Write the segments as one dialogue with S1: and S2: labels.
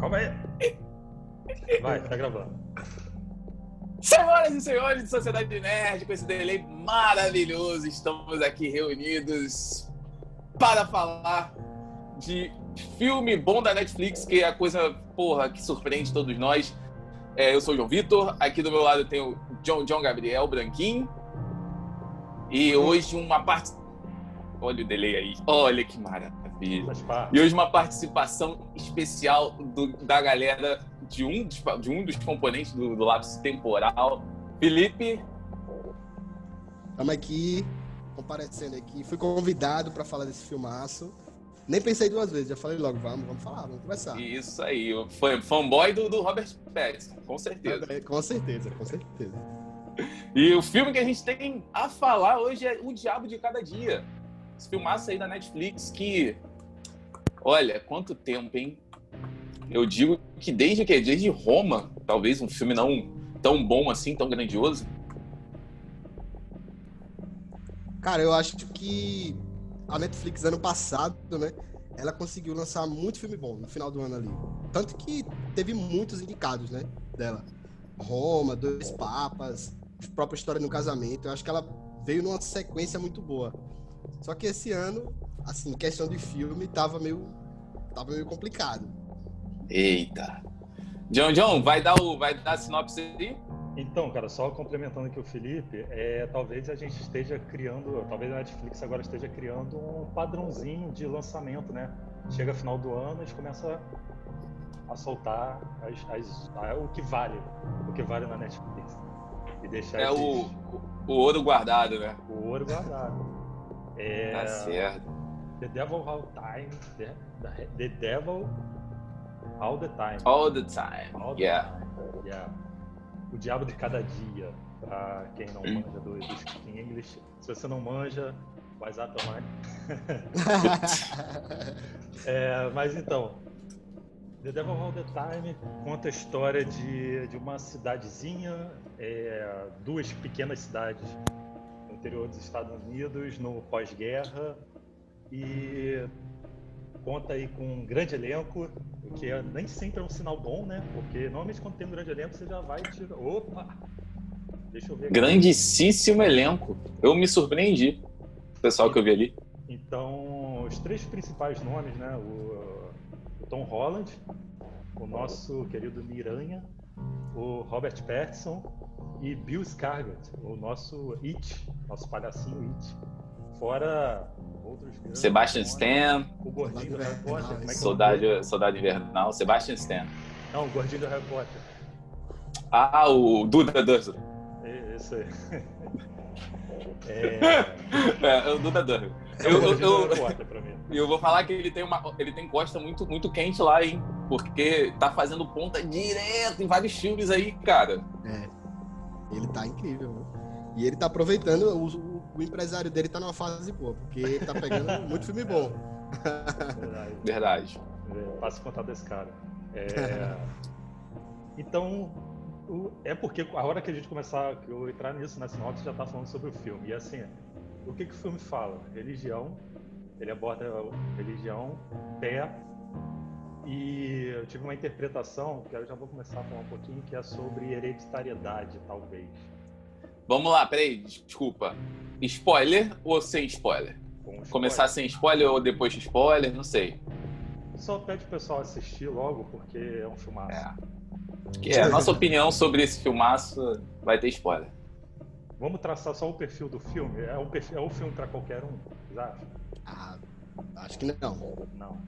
S1: Calma aí. Vai, tá gravando.
S2: Senhoras e senhores de Sociedade Nerd, com esse delay maravilhoso, estamos aqui reunidos para falar de filme bom da Netflix, que é a coisa, porra, que surpreende todos nós. É, eu sou o João Vitor, aqui do meu lado tem o John, John Gabriel Branquinho. E hoje uma parte. Olha o delay aí, olha que maravilha. E hoje uma participação especial do, da galera de um dos, de um dos componentes do, do lápis temporal. Felipe.
S3: Estamos aqui, comparecendo aqui. Fui convidado para falar desse filmaço. Nem pensei duas vezes, já falei logo, vamos, vamos falar, vamos conversar.
S2: Isso aí, foi fanboy do, do Robert Pattinson, com certeza.
S3: Com certeza, com certeza.
S2: E o filme que a gente tem a falar hoje é O Diabo de Cada Dia. Esse filmaço aí da Netflix que, olha, quanto tempo, hein? Eu digo que desde que desde Roma, talvez um filme não tão bom assim, tão grandioso.
S3: Cara, eu acho que a Netflix ano passado, né? Ela conseguiu lançar muito filme bom no final do ano ali. Tanto que teve muitos indicados, né? Dela. Roma, Dois Papas, própria História no Casamento. Eu acho que ela veio numa sequência muito boa. Só que esse ano, assim, questão de filme, tava meio, tava meio complicado.
S2: Eita. John John, vai dar o vai dar a sinopse aí?
S1: Então, cara, só complementando aqui o Felipe, é, talvez a gente esteja criando, talvez a Netflix agora esteja criando um padrãozinho de lançamento, né? Chega final do ano, a gente começa a soltar as, as, a, o que vale, o que vale na Netflix.
S2: E deixar é o, o ouro guardado, né?
S1: O ouro guardado.
S2: É, tá certo.
S1: The Devil All Time, The, the Devil All the Time.
S2: All the Time,
S1: All the
S2: yeah.
S1: Time. yeah. O Diabo de Cada Dia, pra quem não
S2: Hum.
S1: manja do, do speaking English. Se você não manja, vai lá tomar. É, mas então, The Devil All the Time conta a história de, de uma cidadezinha, é, duas pequenas cidades no interior dos Estados Unidos, no pós-guerra, e conta aí com um grande elenco, o que é- nem sempre é um sinal bom, né? Porque normalmente quando tem um grande elenco você já vai e tira. Opa! Deixa eu ver. aqui.
S2: Grandíssimo elenco. Eu me surpreendi. O pessoal que eu vi ali.
S1: Então, os três principais nomes, né? O, o Tom Holland, o nosso querido Miranha, o Robert Pattinson e Bill Skarsgård, o nosso It, nosso palhacinho It. Fora
S2: Sebastian. Stan,
S1: O gordinho do Harry Potter. Como é que é
S2: Soldado, Soldado Invernal, Sebastian Stan.
S1: Não, o gordinho do Harry Potter.
S2: Ah, o Duda Dursley.
S1: É, Esse aí. É,
S2: É, o Duda Dursley.
S1: é o
S2: Eu,
S1: gordinho do
S2: eu,
S1: pra mim.
S2: eu vou falar que ele tem uma, ele tem costa muito, muito quente lá, hein? Porque tá fazendo ponta direto em vários filmes aí, cara.
S3: É. Ele tá incrível, né? E ele tá aproveitando, o, o- empresário dele tá numa fase boa, porque ele tá pegando muito filme bom.
S1: Verdade.
S2: Verdade.
S1: É, Passa contar desse cara. É, então, o- é porque a hora que a gente começar, que eu entrar nisso, na sinopse, já tá falando sobre o filme. E assim, o que, que o filme fala? Religião, ele aborda religião, fé, e eu tive uma interpretação, que eu já vou começar a falar um pouquinho, que é sobre hereditariedade, talvez.
S2: Vamos lá, peraí, desculpa. Spoiler ou sem spoiler?
S1: Spoiler.
S2: Começar sem spoiler ou depois de spoiler? Não sei.
S1: Só pede o pessoal assistir logo, porque é um filmaço.
S2: É. Que é, a nossa opinião sobre esse filmaço vai ter spoiler.
S1: Vamos traçar só o perfil do filme? É um, perfil, é um filme para qualquer um, acham?
S3: Ah, acho que não.
S1: Não.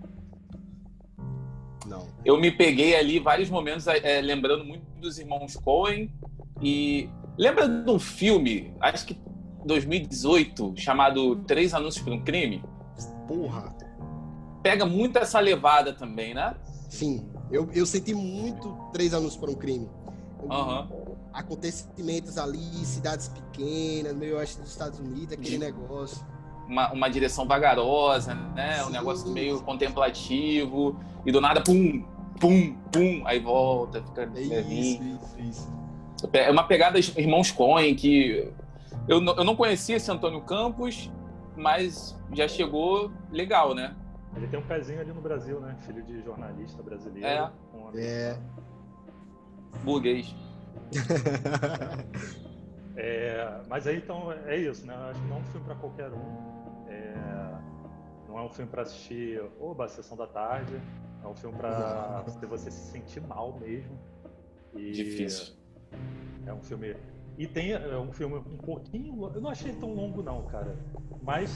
S3: Não.
S2: Eu me peguei ali vários momentos é, lembrando muito dos irmãos Coen e lembra de um filme, acho que 2018, chamado Três Anúncios por um Crime?
S3: Porra.
S2: Pega muito essa levada também, né?
S3: Sim. Eu, eu senti muito Três Anos para um Crime.
S2: Aham.
S3: Acontecimentos ali, cidades pequenas, meio oeste dos Estados Unidos, aquele
S2: De-
S3: negócio.
S2: Uma, uma direção vagarosa, né? Um
S3: Sim.
S2: negócio meio contemplativo e do nada, pum, pum, pum, aí volta, fica
S3: É isso, isso, isso.
S2: É uma pegada Irmãos Coen que eu, não- eu não conhecia esse Antônio Campos, mas já chegou legal, né?
S1: Ele tem um pezinho ali no Brasil, né? Filho de jornalista brasileiro.
S2: É.
S1: Um
S3: É.
S2: Burguês.
S1: É, mas aí então é isso, né? Acho que não é um filme para qualquer um. É, não é um filme para assistir oba, a sessão da tarde. É um filme para você se sentir mal mesmo. E
S2: Difícil.
S1: É um filme. E tem é um filme um pouquinho. Eu não achei tão longo, não, cara. Mas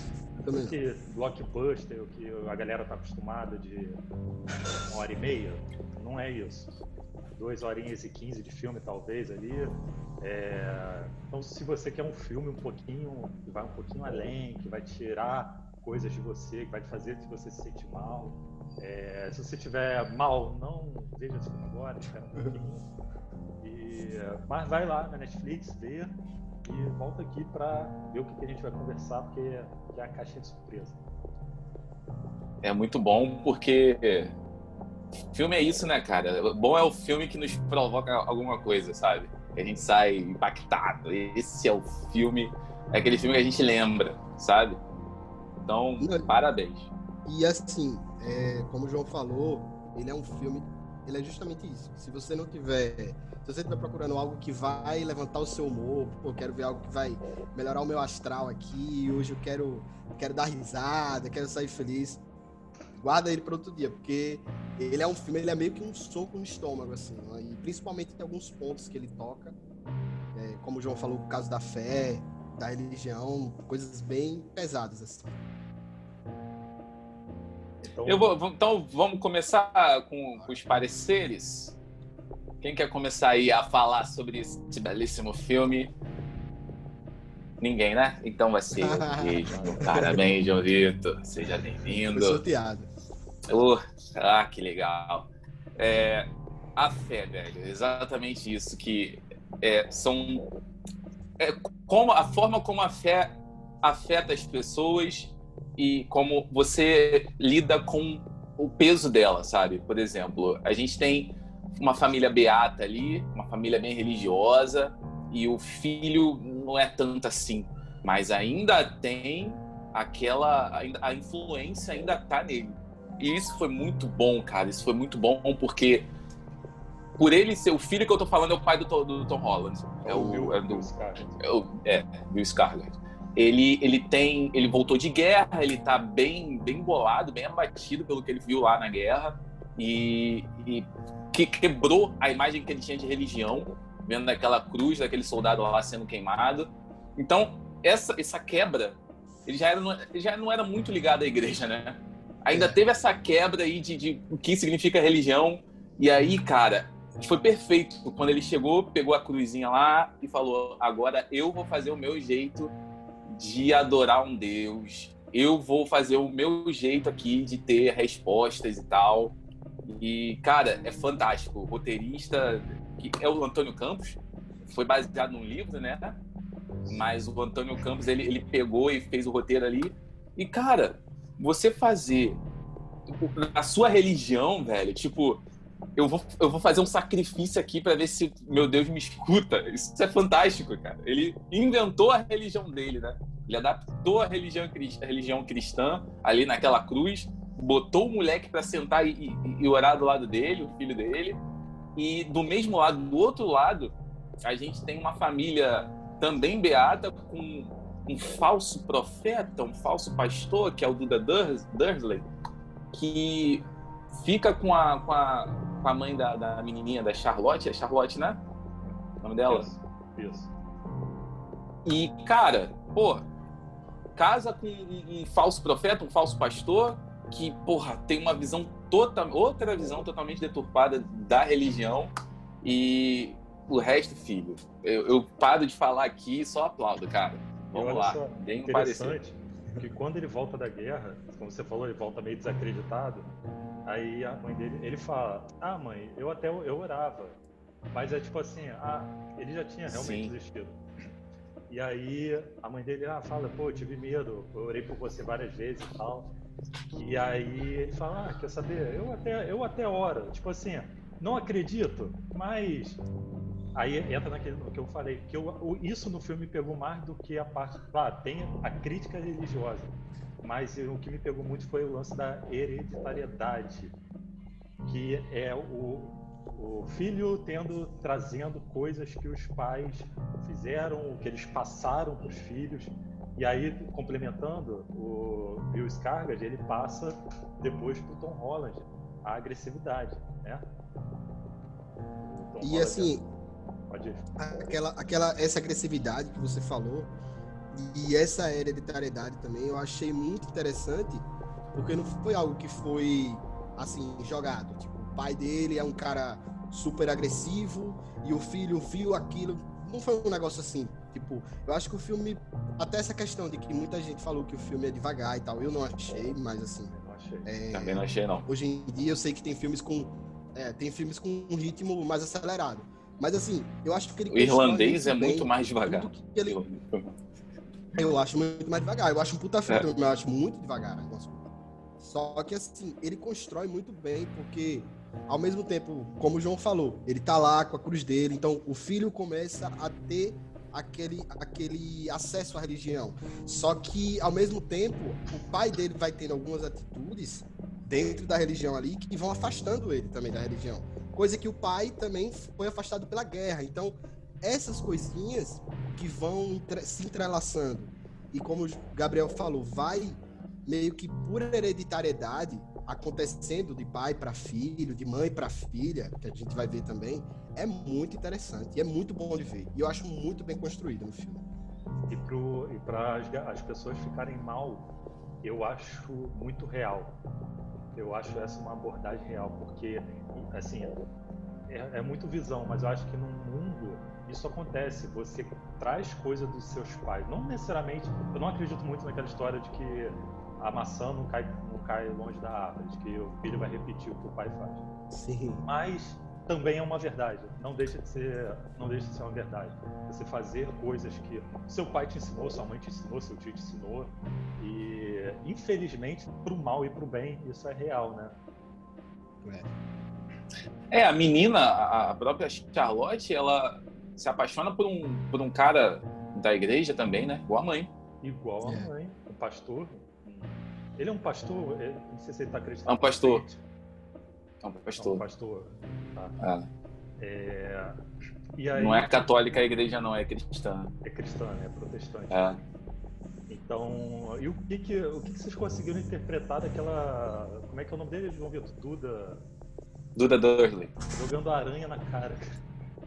S1: que blockbuster, o que a galera tá acostumada de uma hora e meia, não é isso. Duas horinhas e quinze de filme, talvez, ali. É, Então, se você quer um filme um pouquinho, que vai um pouquinho além, que vai tirar coisas de você, que vai te fazer que você se sente mal. é, Se você tiver mal, não veja esse filme agora, espera um pouquinho. E, mas vai lá na Netflix, vê e volta aqui pra ver o que, que a gente vai conversar, porque que é a caixinha de surpresa.
S2: É muito bom porque filme é isso, né, cara? Bom é o filme que nos provoca alguma coisa, sabe? A gente sai impactado. Esse é o filme, é aquele filme que a gente lembra, sabe? Então,
S3: Não.
S2: parabéns.
S3: E assim, é, como o João falou, ele é um filme, ele é justamente isso. Se você não tiver, se você estiver procurando algo que vai levantar o seu humor, pô, quero ver algo que vai melhorar o meu astral aqui, hoje eu quero, quero dar risada, quero sair feliz, guarda ele para outro dia, porque ele é um filme, ele é meio que um soco no estômago, assim, né? e principalmente tem alguns pontos que ele toca, é, como o João falou, o caso da fé, da religião, coisas bem pesadas, assim.
S1: Então,
S2: vou, vamos- então vamos começar com, com os pareceres. Quem quer começar aí a falar sobre esse belíssimo filme? Ninguém, né? Então vai ser eu mesmo. Parabéns, João Vitor. Seja bem-vindo.
S3: sorteado.
S2: Oh, ah, que legal. É, a fé, velho, exatamente isso que é, são é, como a forma como a fé afeta as pessoas e como você lida com o peso dela, sabe? Por exemplo, a gente tem uma família beata ali, uma família bem religiosa e o filho não é tanto assim, mas ainda tem aquela a influência ainda tá nele. E isso foi muito bom, cara. Isso foi muito bom porque por ele ser o filho que eu tô falando é o pai do, Tom- do Tom Holland. É o,
S1: Bill-
S2: é do,
S1: Bill Skarsgård.
S2: é o é, Bill Scarlett. Ele, ele tem, ele voltou de guerra, ele tá bem, bem bolado, bem abatido pelo que ele viu lá na guerra e, e que quebrou a imagem que ele tinha de religião, vendo aquela cruz daquele soldado lá sendo queimado. Então essa, essa quebra, ele já, era, ele já não era muito ligado à igreja, né? Ainda teve essa quebra aí de, de o que significa religião. E aí, cara, foi perfeito. Quando ele chegou, pegou a cruzinha lá e falou: agora eu vou fazer o meu jeito de adorar um Deus. Eu vou fazer o meu jeito aqui de ter respostas e tal. E, cara, é fantástico. O roteirista, que é o Antônio Campos, foi baseado num livro, né? Mas o Antônio Campos, ele, ele pegou e fez o roteiro ali. E, cara, você fazer a sua religião, velho, tipo, eu vou, eu vou fazer um sacrifício aqui para ver se meu Deus me escuta. Isso é fantástico, cara. Ele inventou a religião dele, né? Ele adaptou a religião, a religião cristã ali naquela cruz, botou o moleque para sentar e, e- e orar do lado dele, o filho dele. E do mesmo lado, do outro lado, a gente tem uma família também beata com um falso profeta, um falso pastor, que é o Duda Durs- Dursley, que fica com a, com a, com a mãe da, da menininha, da Charlotte, é Charlotte, né? O nome dela?
S1: Isso. Isso.
S2: E, cara, pô, casa com um, um falso profeta, um falso pastor, que, porra, tem uma visão total, outra visão totalmente deturpada da religião. E o resto, filho, eu, eu paro de falar aqui e só aplaudo, cara. Vamos lá, bem parecer.
S1: Interessante que quando ele volta da guerra, como você falou, ele volta meio desacreditado. Aí a mãe dele, ele fala: Ah, mãe, eu até eu orava, mas é tipo assim, ah, ele já tinha realmente
S2: Sim.
S1: desistido. E aí a mãe dele ah, fala: Pô, eu tive medo, eu orei por você várias vezes e tal. E aí ele fala: Ah, quer saber? Eu até eu até oro, tipo assim, não acredito, mas Aí entra naquele que eu falei, que eu, isso no filme pegou mais do que a parte. Claro, tem a crítica religiosa. mas o que me pegou muito foi o lance da hereditariedade, que é o, o filho tendo trazendo coisas que os pais fizeram, que eles passaram para os filhos. E aí, complementando, o Bill Skarsgård, ele passa depois para o Tom Holland a agressividade, né?
S3: e assim, aquela, aquela, essa agressividade que você falou e essa hereditariedade também, eu achei muito interessante, porque não foi algo que foi assim jogado. Tipo, o pai dele é um cara super agressivo e o filho viu aquilo. Não foi um negócio assim. Tipo, eu acho que o filme. Até essa questão de que muita gente falou que o filme é devagar e tal, eu não achei, mas assim.
S2: Não achei. É, Também não achei, não.
S3: Hoje em dia eu sei que tem filmes com. É, tem filmes com um ritmo mais acelerado. Mas assim, eu acho que ele.
S2: O irlandês é muito mais devagar. Ele...
S3: Eu acho muito mais devagar. Eu acho um puta filme, é. eu acho muito devagar. Só que assim, ele constrói muito bem, porque ao mesmo tempo, como o João falou, ele tá lá com a cruz dele, então o filho começa a ter aquele, aquele acesso à religião. Só que, ao mesmo tempo, o pai dele vai tendo algumas atitudes dentro da religião ali que vão afastando ele também da religião. Coisa que o pai também foi afastado pela guerra. Então, essas coisinhas que vão se entrelaçando. E como o Gabriel falou, vai meio que por hereditariedade acontecendo de pai para filho, de mãe para filha, que a gente vai ver também, é muito interessante e é muito bom de ver. E eu acho muito bem construído no filme.
S1: E para as, as pessoas ficarem mal, eu acho muito real. Eu acho essa uma abordagem real, porque, assim, é, é muito visão, mas eu acho que no mundo isso acontece. Você traz coisa dos seus pais. Não necessariamente. Eu não acredito muito naquela história de que a maçã não cai, não cai longe da árvore, de que o filho vai repetir o que o pai faz.
S3: Sim.
S1: Mas também é uma verdade. Não deixa de ser, não deixa de ser uma verdade. Você fazer coisas que seu pai te ensinou, sua mãe te ensinou, seu tio te ensinou e infelizmente pro mal e pro bem isso é real, né?
S2: É. é a menina, a própria Charlotte, ela se apaixona por um por um cara da igreja também, né? Igual a mãe.
S1: Igual a é. mãe, o pastor. Ele é um pastor? É, não sei se ele está acreditando.
S2: É um pastor. É um pastor. É
S1: um pastor. Tá. É. É...
S2: Aí... Não é católica a igreja, não, é cristã.
S1: É cristã, é protestante. É. Então, e o que, que, o que, que vocês conseguiram interpretar daquela. Como é que é o nome dele, João Vitor? Duda.
S2: Duda Dursley.
S1: Jogando aranha na cara.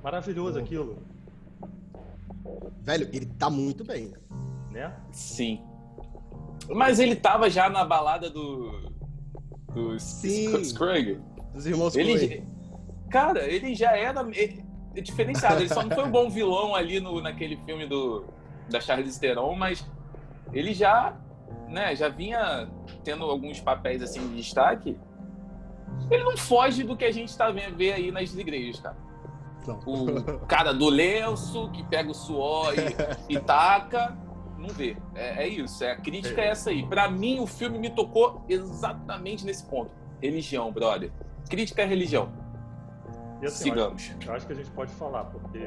S1: Maravilhoso aquilo.
S3: Velho, ele tá muito bem.
S1: Né?
S2: Sim. Mas ele tava já na balada do. Do
S3: Sim.
S2: Scrugg.
S3: Dos irmãos
S2: ele, Cara, ele já era ele, é diferenciado. Ele só não foi um bom vilão ali no, naquele filme do, da Charlize Theron, mas ele já, né, já vinha tendo alguns papéis assim de destaque. Ele não foge do que a gente tá vendo ver aí nas igrejas, cara. Não. O cara do lenço que pega o suor e, e taca não vê. É, é isso, é, a crítica é. é essa aí. Para mim, o filme me tocou exatamente nesse ponto. Religião, brother. Crítica é religião.
S1: E assim, Sigamos. Eu acho, eu acho, que a gente pode falar, porque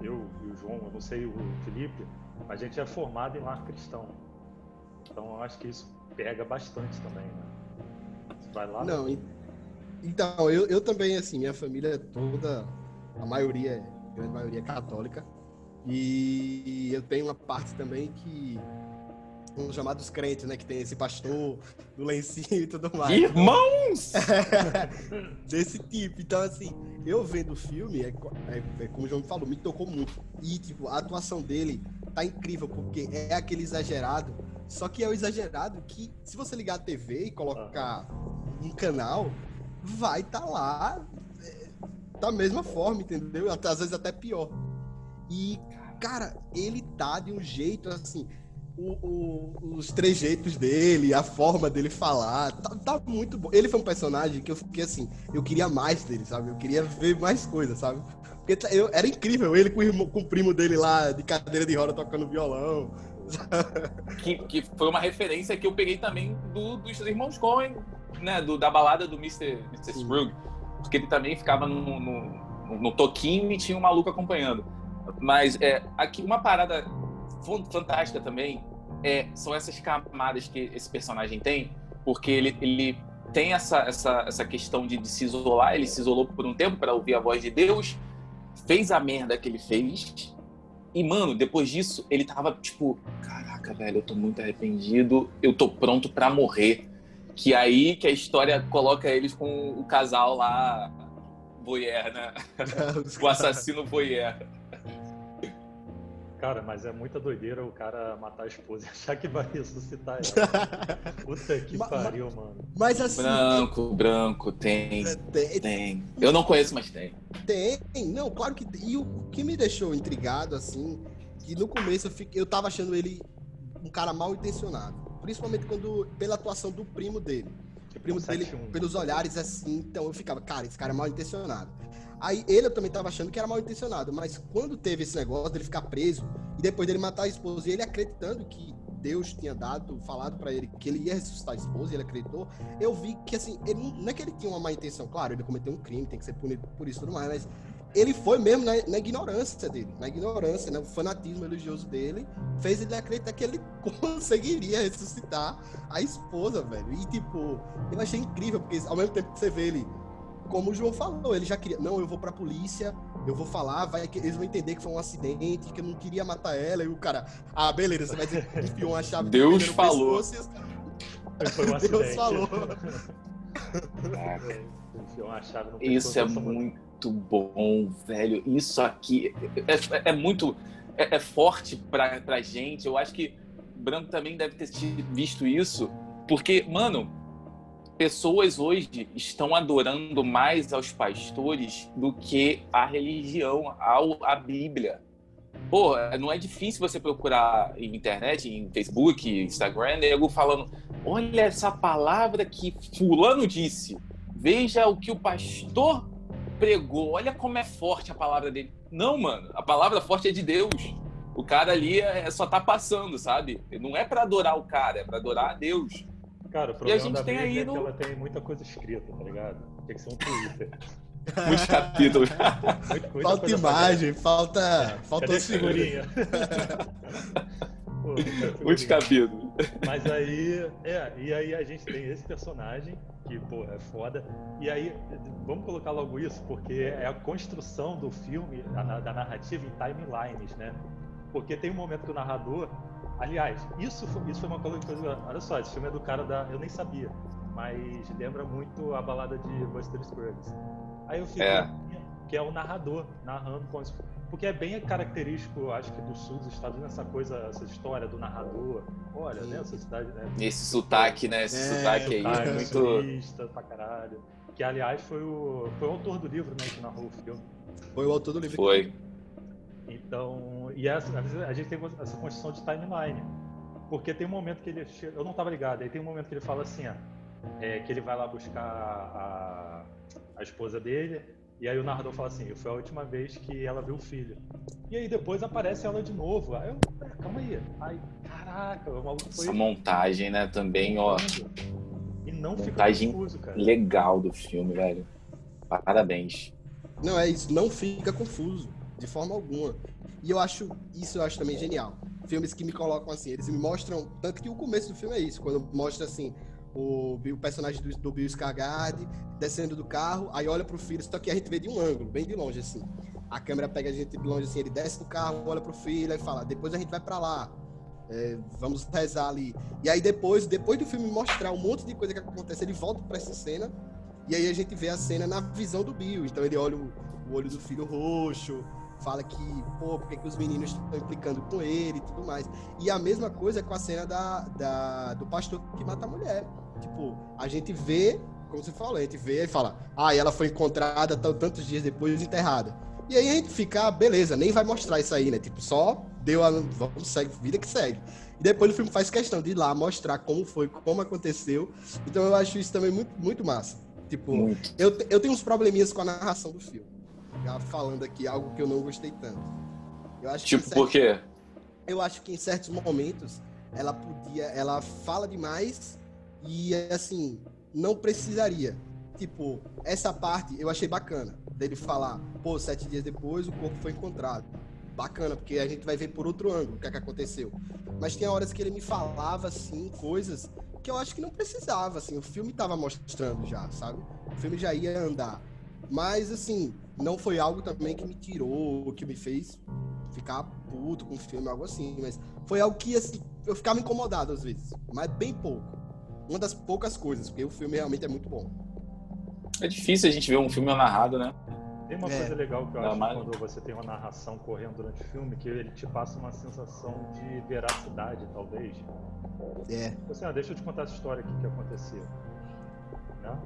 S1: eu e o João, eu não sei o Felipe, a gente é formado em lar cristão. Então eu acho que isso pega bastante também, né? Você vai lá.
S3: Não, né? então, eu, eu também, assim, minha família é toda, a maioria, a grande maioria é católica. E eu tenho uma parte também que os chamados crentes, né? Que tem esse pastor do lencinho e tudo mais.
S2: Irmãos!
S3: Desse tipo. Então, assim, eu vendo o filme, é, é, é, como o João me falou, me tocou muito. E, tipo, a atuação dele tá incrível, porque é aquele exagerado. Só que é o exagerado que, se você ligar a TV e colocar um canal, vai estar tá lá é, da mesma forma, entendeu? Às vezes até pior. E, cara, ele tá de um jeito assim. O, o, os trejeitos dele, a forma dele falar, tá, tá, muito bom. Ele foi um personagem que eu fiquei assim, eu queria mais dele, sabe? Eu queria ver mais coisas, sabe? Porque tá, eu, era incrível, ele com o, irmão, com o primo dele lá, de cadeira de roda, tocando violão.
S2: Que, que foi uma referência que eu peguei também do, dos irmãos Coen, né? Do, da balada do Mr. Mr. Scrooge. Porque ele também ficava no, no, no toquinho e tinha um maluco acompanhando. Mas é, aqui uma parada fantástica também é, são essas camadas que esse personagem tem, porque ele, ele tem essa, essa, essa questão de, de se isolar, ele se isolou por um tempo para ouvir a voz de Deus, fez a merda que ele fez, e, mano, depois disso, ele tava tipo, caraca, velho, eu tô muito arrependido, eu tô pronto para morrer. Que aí que a história coloca eles com o casal lá, voyeur, né? o assassino voyeur.
S1: Cara, mas é muita doideira o cara matar a esposa e achar que vai ressuscitar ela. Puta que pariu, mano.
S3: Mas assim.
S2: Branco, branco, tem, é, tem. Tem. Eu não conheço, mas tem.
S3: Tem. Não, claro que tem. E o que me deixou intrigado, assim, que no começo eu, fiquei, eu tava achando ele um cara mal intencionado. Principalmente quando. pela atuação do primo dele. O primo dele, pelos olhares assim, então eu ficava, cara, esse cara é mal intencionado. Aí ele também tava achando que era mal intencionado, mas quando teve esse negócio dele ficar preso e depois dele matar a esposa e ele acreditando que Deus tinha dado, falado para ele que ele ia ressuscitar a esposa e ele acreditou, eu vi que assim, ele, não é que ele tinha uma má intenção, claro, ele cometeu um crime, tem que ser punido por isso e tudo mais, mas ele foi mesmo na, na, ignorância dele, na ignorância, né? O fanatismo religioso dele fez ele acreditar que ele conseguiria ressuscitar a esposa, velho. E tipo, eu achei incrível, porque ao mesmo tempo que você vê ele como o João falou, ele já queria, não, eu vou pra polícia, eu vou falar, vai que eles vão entender que foi um acidente, que eu não queria matar ela, e o cara, ah, beleza, você vai dizer que enfiou uma chave
S2: Deus falou. Pescoço,
S1: foi um acidente. Deus falou.
S2: Isso é muito bom, velho. Isso aqui é, é, é muito é, é, forte pra, pra gente. Eu acho que Branco também deve ter visto isso, porque, mano, pessoas hoje estão adorando mais aos pastores do que a religião, ao, a Bíblia. Pô, não é difícil você procurar em internet, em Facebook, Instagram, nego falando: olha essa palavra que Fulano disse, veja o que o pastor pregou, olha como é forte a palavra dele. Não, mano, a palavra forte é de Deus. O cara ali é, só tá passando, sabe? Não é para adorar o cara, é para adorar a Deus.
S1: Cara, o problema e a gente da tem aí é no... que ela tem muita coisa escrita, tá ligado? Tem que ser um Twitter.
S2: Muitos capítulos.
S3: falta imagem, falta. Falta
S1: figurinha.
S2: Muitos capítulos.
S1: Mas aí, é, e aí a gente tem esse personagem, que, pô, é foda. E aí, vamos colocar logo isso, porque é a construção do filme, da narrativa em timelines, né? Porque tem um momento que o narrador Aliás, isso foi, isso foi uma coisa. Olha só, esse filme é do cara da. Eu nem sabia, mas lembra muito a balada de Buster Scruggs. Aí eu fico. É. Que é o narrador, narrando como se porque é bem característico, acho que do sul dos Estados Unidos, essa coisa, essa história do narrador. Olha, né, essa cidade, né?
S2: Esse sotaque, né? Esse é, sotaque aí.
S1: É muito pra caralho. Que, aliás, foi o, foi o autor do livro, né, que narrou o filme.
S3: Foi o autor do livro.
S2: Foi.
S1: Então, e essa, a gente tem essa construção de timeline. Porque tem um momento que ele chega, eu não estava ligado, aí tem um momento que ele fala assim, ó, é, que ele vai lá buscar a, a esposa dele, e aí o narrador fala assim, foi a última vez que ela viu o filho. E aí depois aparece ela de novo. Aí eu, calma aí. Aí, caraca, o maluco foi.
S2: Essa montagem, né, também, ó.
S1: E não montagem fica confuso, cara.
S2: Legal do filme, velho. Parabéns.
S3: Não, é isso, não fica confuso de forma alguma. E eu acho, isso eu acho também genial. Filmes que me colocam assim, eles me mostram, tanto que o começo do filme é isso, quando mostra assim, o, o personagem do, do Bill Skarsgård descendo do carro, aí olha pro filho, só que a gente vê de um ângulo, bem de longe assim. A câmera pega a gente de longe assim, ele desce do carro, olha pro filho e fala, depois a gente vai para lá. É, vamos rezar ali. E aí depois, depois do filme mostrar um monte de coisa que acontece, ele volta para essa cena e aí a gente vê a cena na visão do Bill. Então ele olha o, o olho do filho roxo, fala que, pô, por que, que os meninos estão implicando com ele e tudo mais. E a mesma coisa com a cena da, da, do pastor que mata a mulher. Tipo, a gente vê, como você falou, a gente vê e fala, ah, ela foi encontrada tantos dias depois enterrada. E aí a gente fica, ah, beleza, nem vai mostrar isso aí, né? Tipo, só deu a. Vamos, segue, vida que segue. E depois o filme faz questão de ir lá mostrar como foi, como aconteceu. Então eu acho isso também muito, muito massa. Tipo, muito. Eu, eu tenho uns probleminhas com a narração do filme já falando aqui algo que eu não gostei tanto.
S2: Eu acho tipo, por quê?
S3: Eu acho que em certos momentos ela podia, ela fala demais e assim, não precisaria. Tipo, essa parte eu achei bacana dele falar, pô, sete dias depois o corpo foi encontrado. bacana, porque a gente vai ver por outro ângulo o que, é que aconteceu. Mas tinha horas que ele me falava, assim, coisas que eu acho que não precisava, assim, o filme tava mostrando já, sabe? O filme já ia andar. Mas, assim, não foi algo também que me tirou, que me fez ficar puto com o filme, algo assim. Mas foi algo que, assim, eu ficava incomodado às vezes, mas bem pouco. Uma das poucas coisas, porque o filme realmente é muito bom.
S2: É difícil a gente ver um filme narrado, né?
S1: Tem uma é. coisa legal que eu acho mais... quando você tem uma narração correndo durante o filme, que ele te passa uma sensação de veracidade, talvez.
S3: É.
S1: Assim, ah, deixa eu te contar essa história aqui que aconteceu. Né?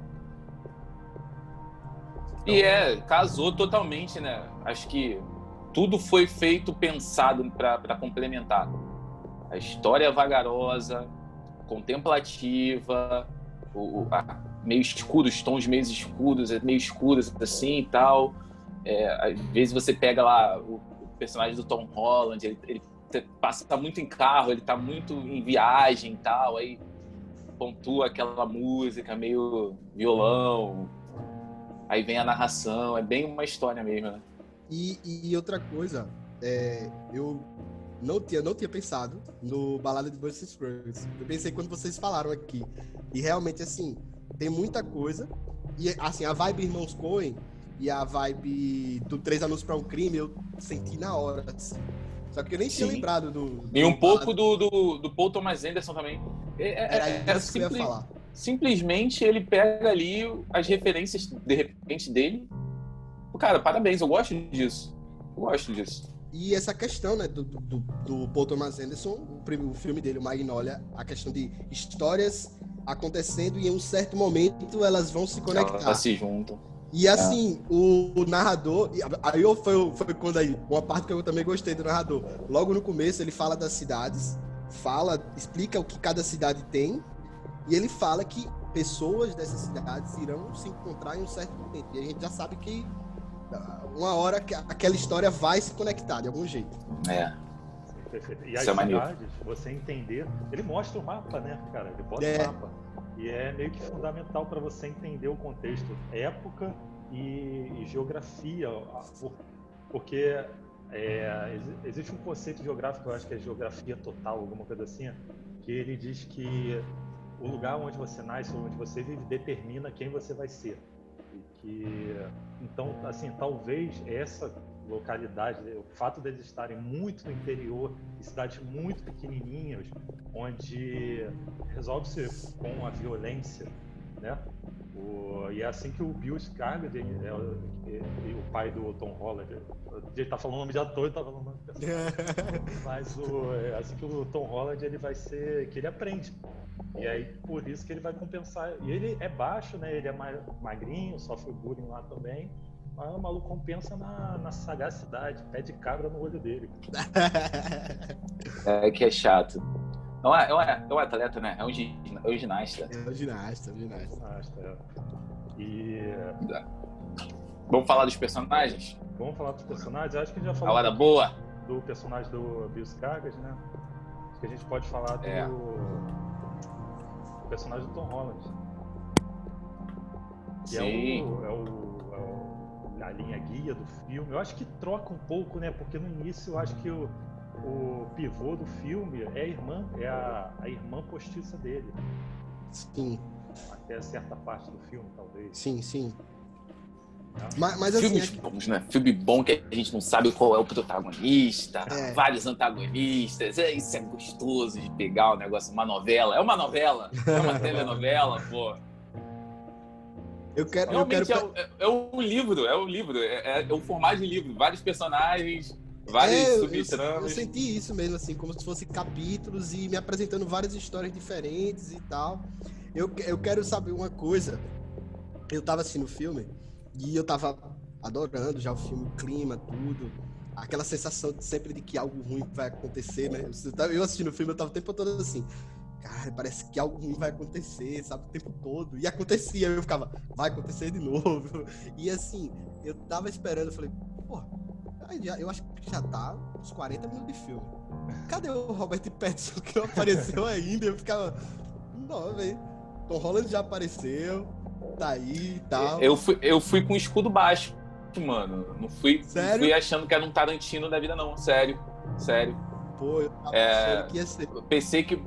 S2: Então... E é, casou totalmente, né? Acho que tudo foi feito pensado para complementar. A história vagarosa, contemplativa, o, a, meio escuro, os tons meio escuros, meio escuros assim e tal. É, às vezes você pega lá o, o personagem do Tom Holland, ele, ele passa tá muito em carro, ele tá muito em viagem e tal, aí pontua aquela música meio violão, aí vem a narração, é bem uma história mesmo, né?
S3: E, e outra coisa, é, eu não tinha, não tinha pensado no Balada de Buster Scruggs. Eu pensei quando vocês falaram aqui. E realmente, assim, tem muita coisa. E, assim, a vibe Irmãos Coen e a vibe do Três Anúncios para um Crime eu senti na hora. Assim. Só que eu nem Sim. tinha lembrado do. do
S2: e um pouco do, do, do, Paul Thomas Anderson também.
S3: É, é, Era é, isso que eu ia falar.
S2: Simplesmente ele pega ali as referências, de repente, dele. Cara, parabéns, eu gosto disso. Eu gosto disso.
S3: E essa questão, né, do, do, do Paul Thomas Anderson, o, o filme dele, o Magnolia, a questão de histórias acontecendo e em um certo momento elas vão se conectar.
S2: Elas se juntam.
S3: E assim, é. o, o, narrador, aí foi, foi quando aí, uma parte que eu também gostei do narrador. Logo no começo ele fala das cidades, fala, explica o que cada cidade tem, e ele fala que pessoas dessas cidades irão se encontrar em um certo momento. E a gente já sabe que uma hora que aquela história vai se conectar de algum jeito.
S2: É.
S1: Perfeito. E as é cidades, você entender. Ele mostra o mapa, né, cara? Ele bota é. o mapa. E é meio que fundamental para você entender o contexto, época e, e geografia. Porque é, existe um conceito geográfico, eu acho que é geografia total, alguma coisa assim, que ele diz que o lugar onde você nasce, onde você vive, determina quem você vai ser. Que então assim talvez essa localidade o fato deles estarem muito no interior e cidades muito pequenininhas onde resolve-se com a violência né o, e é assim que o Bill Skarsgård é, é, o pai do Tom Holland ele tá falando o nome de ator ele tá falando o nome de mas o, é assim que o Tom Holland ele vai ser que ele aprende e aí, por isso que ele vai compensar. E ele é baixo, né? Ele é magrinho, sofre bullying lá também. Mas o maluco compensa na, na sagacidade, pé de cabra no olho dele.
S2: é que é chato. Não é, é, um, é um atleta, né? É um, é um ginasta.
S3: É um ginasta, é um ginasta. ginasta é.
S1: E.
S2: Vamos falar dos personagens?
S1: Vamos falar dos personagens? Acho que já falou.
S2: A hora boa!
S1: Do personagem do Bill Cargas, né? Acho que a gente pode falar do. É personagem do Tom Holland. Que é o, é, o, é o, a linha guia do filme. Eu acho que troca um pouco, né? Porque no início eu acho que o, o pivô do filme é a irmã, é a, a irmã postiça dele.
S3: Sim.
S1: Até certa parte do filme, talvez.
S3: Sim, sim. Mas, mas assim,
S2: Filmes é... bons, né? Filme bom que a gente não sabe qual é o protagonista, é. vários antagonistas. É, isso é gostoso de pegar o negócio, uma novela. É uma novela, é uma telenovela, pô.
S3: Eu quero.
S2: Realmente
S3: eu quero...
S2: É, é, um livro, é um livro, é, é, é um formato de livro, vários personagens, vários é, subtramas.
S3: Eu, eu, senti isso mesmo, assim, como se fossem capítulos e me apresentando várias histórias diferentes e tal. Eu, eu quero saber uma coisa. Eu tava assistindo o filme e eu tava adorando já o filme, o clima, tudo. Aquela sensação de, sempre de que algo ruim vai acontecer, né? Eu assistindo o filme, eu tava o tempo todo assim. Cara, parece que algo ruim vai acontecer, sabe? O tempo todo. E acontecia, eu ficava, vai acontecer de novo. E assim, eu tava esperando, eu falei, pô, eu acho que já tá uns 40 minutos de filme. Cadê o Robert Pattinson que não apareceu ainda? Eu ficava, não, velho. Tom Holland já apareceu, tá aí e tal.
S2: Eu fui, eu fui com escudo baixo. mano. Não fui, não
S3: Sério?
S2: fui achando que era um Tarantino da vida, não. Sério. Sério.
S3: Pô, eu tava
S2: É.
S3: que ia ser.
S2: Pensei que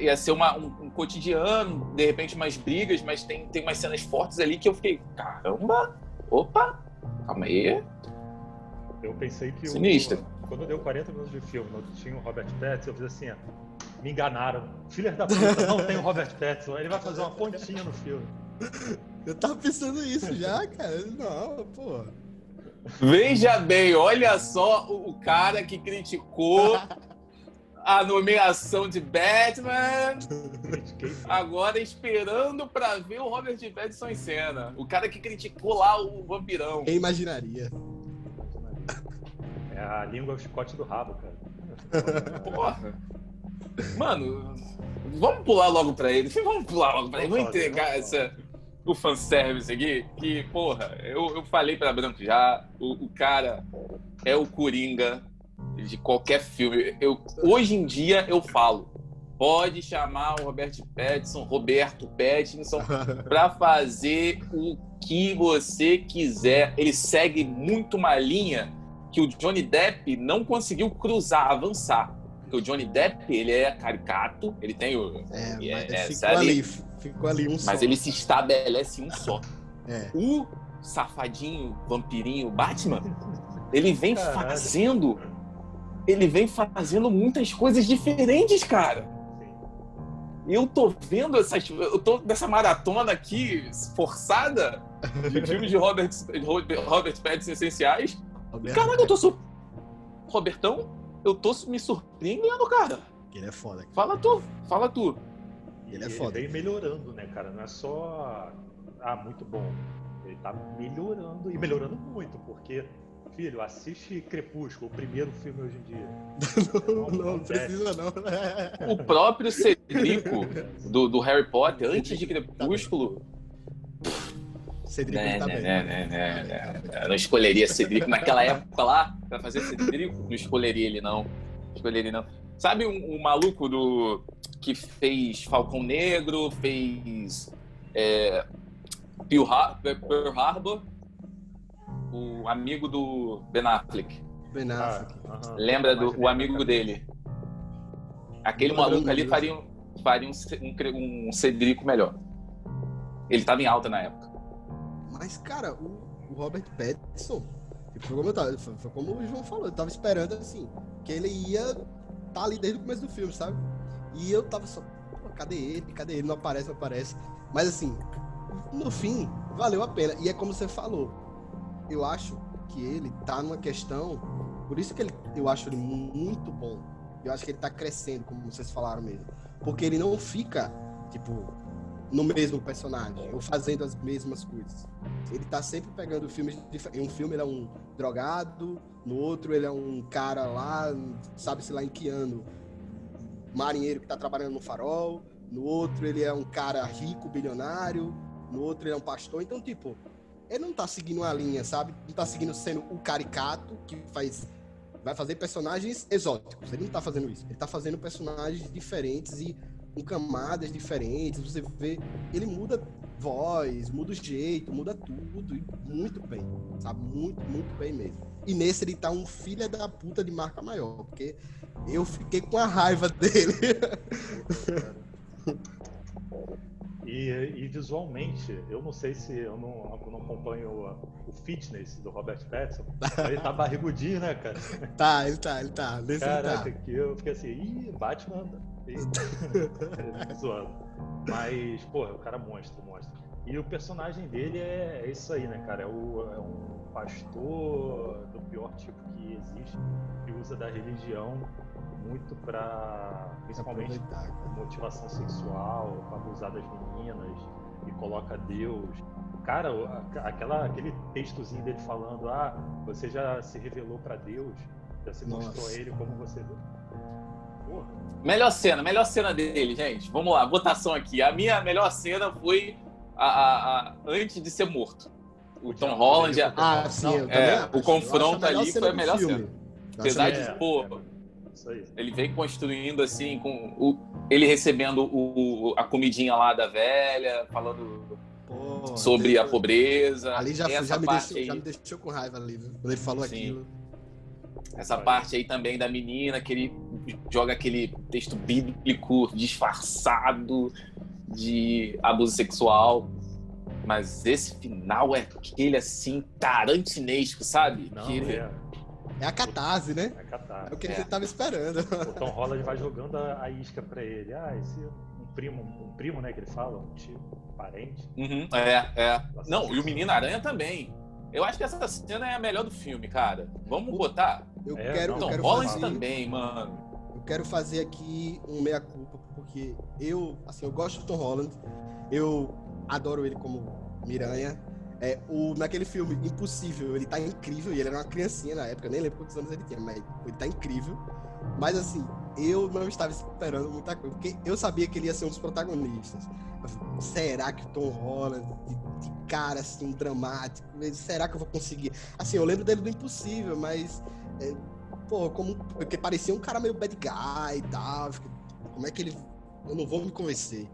S2: ia ser uma- um, um cotidiano, de repente umas brigas, mas tem, tem umas cenas fortes ali que eu fiquei, caramba, opa, calma aí.
S1: Eu pensei que o-
S2: Sinistro.
S1: quando deu 40 minutos de filme, não tinha o Robert Pattinson, eu fiz assim, ó, me enganaram. Filha da puta, não tem o Robert Pattinson. Ele vai fazer uma pontinha no filme.
S3: Eu tava pensando isso já, cara. Não, pô.
S2: Veja bem, olha só o, o cara que criticou a nomeação de Batman, agora esperando pra ver o Robert Pattinson em cena. O cara que criticou lá o vampirão.
S3: Quem imaginaria?
S1: É a língua é o chicote do rabo, cara.
S2: Porra. Mano, vamos pular logo pra ele. Vamos pular logo pra ele. Vamos entregar
S1: vamos
S2: essa, o fanservice aqui. Que, porra, eu, eu falei pra Branco já. O, o cara é o Coringa de qualquer filme. Eu, hoje em dia eu falo. Pode chamar o Robert Pattinson, Roberto Pattinson, pra fazer o que você quiser. Ele segue muito uma linha que o Johnny Depp não conseguiu cruzar, avançar. Porque o Johnny Depp, ele é caricato, ele tem o...
S3: É,
S2: E
S3: mas
S2: é-
S3: ficou ali, ficou ali um
S2: Mas
S3: só.
S2: ele se estabelece um só.
S3: É.
S2: O safadinho, vampirinho Batman, ele vem
S1: Caralho.
S2: fazendo... Ele vem fazendo muitas coisas diferentes, cara.
S1: Sim.
S2: Eu tô vendo essas. Eu tô nessa maratona aqui, forçada, de filmes de Robert, Robert Pattinson essenciais.
S3: Roberto
S2: Caraca, eu tô su... Robertão, eu tô me surpreendendo, cara.
S3: Ele é foda. cara.
S2: Fala tu, fala tu.
S3: Ele é foda.
S1: vem melhorando, né, cara? Não é só. Ah, muito bom. Ele tá melhorando e melhorando muito, porque, filho, assiste Crepúsculo, o primeiro filme hoje em dia.
S3: Não, não,
S1: não
S3: precisa não.
S2: O próprio Cedrico do, do Harry Potter, antes de Crepúsculo.
S3: Cedrico
S2: Né,
S3: tá
S2: né,
S3: bem.
S2: né, né, né, né. Eu não escolheria Cedrico naquela época lá, pra fazer Cedrico, não escolheria ele não. Escolheria ele não. Sabe um, um maluco do que fez Falcão Negro, fez é, Pearl, Har- Pearl Harbor, o amigo do Ben Affleck.
S3: Ben
S1: Ah,
S3: Affleck.
S1: aham.
S2: Lembra do o amigo dele? Aquele maluco ali faria, um- faria um, um, um Cedrico melhor. Ele tava em alta na época.
S3: Mas, cara, o, o Robert Pattinson, tipo, foi como, eu tava, foi, como o João falou, eu tava esperando, assim, que ele ia tá ali desde o começo do filme, sabe? E eu tava só, cadê ele? Cadê ele? Não aparece, não aparece. Mas, assim, no fim, valeu a pena. E é como você falou, eu acho que ele tá numa questão, por isso que ele, eu acho ele mu- muito bom. Eu acho que ele tá crescendo, como vocês falaram mesmo. Porque ele não fica, tipo, no mesmo personagem, ou fazendo as mesmas coisas. Ele tá sempre pegando filmes diferentes. Em um filme ele é um drogado, no outro ele é um cara lá, sabe-se lá em que ano, marinheiro que tá trabalhando no farol, no outro ele é um cara rico, bilionário, no outro ele é um pastor. Então, tipo, ele não tá seguindo uma linha, sabe? Não tá seguindo sendo o caricato que faz vai fazer personagens exóticos. Ele não tá fazendo isso. Ele tá fazendo personagens diferentes e com camadas diferentes. Você vê, ele muda voz, muda o jeito, muda tudo e muito bem, sabe? Muito, muito bem mesmo. E nesse ele tá um filho da puta de marca maior, porque eu fiquei com a raiva dele.
S1: E, e visualmente, eu não sei se eu não, eu não acompanho o, o fitness do Robert Pattinson, ele tá barrigudinho, né, cara?
S3: tá, ele tá, ele tá.
S1: Caraca,
S3: ele tá.
S1: que eu fiquei assim, ih, Batman. Zoando. Mas, porra, o cara é monstro, monstro. E o personagem dele é, é isso aí, né, cara? É, o- é um pastor do pior tipo que existe, que usa da religião muito pra. principalmente motivação sexual, pra abusar das meninas e coloca Deus. Cara, aquela, aquele textozinho dele falando, ah, você já se revelou pra Deus, já se mostrou a ele como você. Porra,
S2: Melhor cena, melhor cena dele, gente. Vamos lá, votação aqui. A minha melhor cena foi a, a- a- antes de ser morto. O Tom Holland, a-
S3: Ah, sim,
S2: É, o confronto ali foi a melhor
S3: filme.
S2: cena. Apesar
S3: a
S2: de, pô,
S1: é, isso aí.
S2: ele vem construindo assim, com o, ele recebendo o, a comidinha lá da velha, falando
S3: Pô,
S2: sobre
S3: deixa-
S2: a pobreza.
S3: Ali já,
S2: essa
S3: já, me
S2: parte
S3: deixou, já
S2: aí,
S3: me deixou com raiva ali, viu? Quando ele falou
S2: Sim.
S3: aquilo.
S2: essa parte aí também da menina que ele joga aquele texto bíblico disfarçado de abuso sexual. Mas esse final é aquele assim tarantinesco, sabe?
S1: Não,
S2: que ele-
S1: é.
S3: É a catarse, né?
S1: É catar.
S3: É o que
S2: É.
S3: ele tava esperando.
S1: O Tom Holland vai jogando a, a isca pra ele. Ah, esse um primo, um primo, né, que ele fala, um tio, um parente.
S2: Uhum, é, é. Não, e o Menino Aranha também. Eu acho que essa cena é a melhor do filme, cara. Vamos botar?
S3: Eu
S1: É,
S3: quero,
S1: não,
S3: eu
S2: Tom
S3: quero
S2: Holland
S3: fazer,
S2: também, mano.
S3: Quero fazer aqui um meia culpa porque eu, assim, eu gosto do Tom Holland. Eu adoro ele como Miranha. É, o, naquele filme Impossível, ele tá incrível, e ele era uma criancinha na época, nem lembro quantos anos ele tinha, mas ele tá incrível. Mas assim, eu não estava esperando muita coisa, porque eu sabia que ele ia ser um dos protagonistas. Será que o Tom Holland, de, de cara assim, dramático, será que eu vou conseguir? Assim, eu lembro dele do Impossível, mas. é, pô, como. Porque parecia um cara meio bad guy e tal. Como é que ele. Eu não vou me convencer.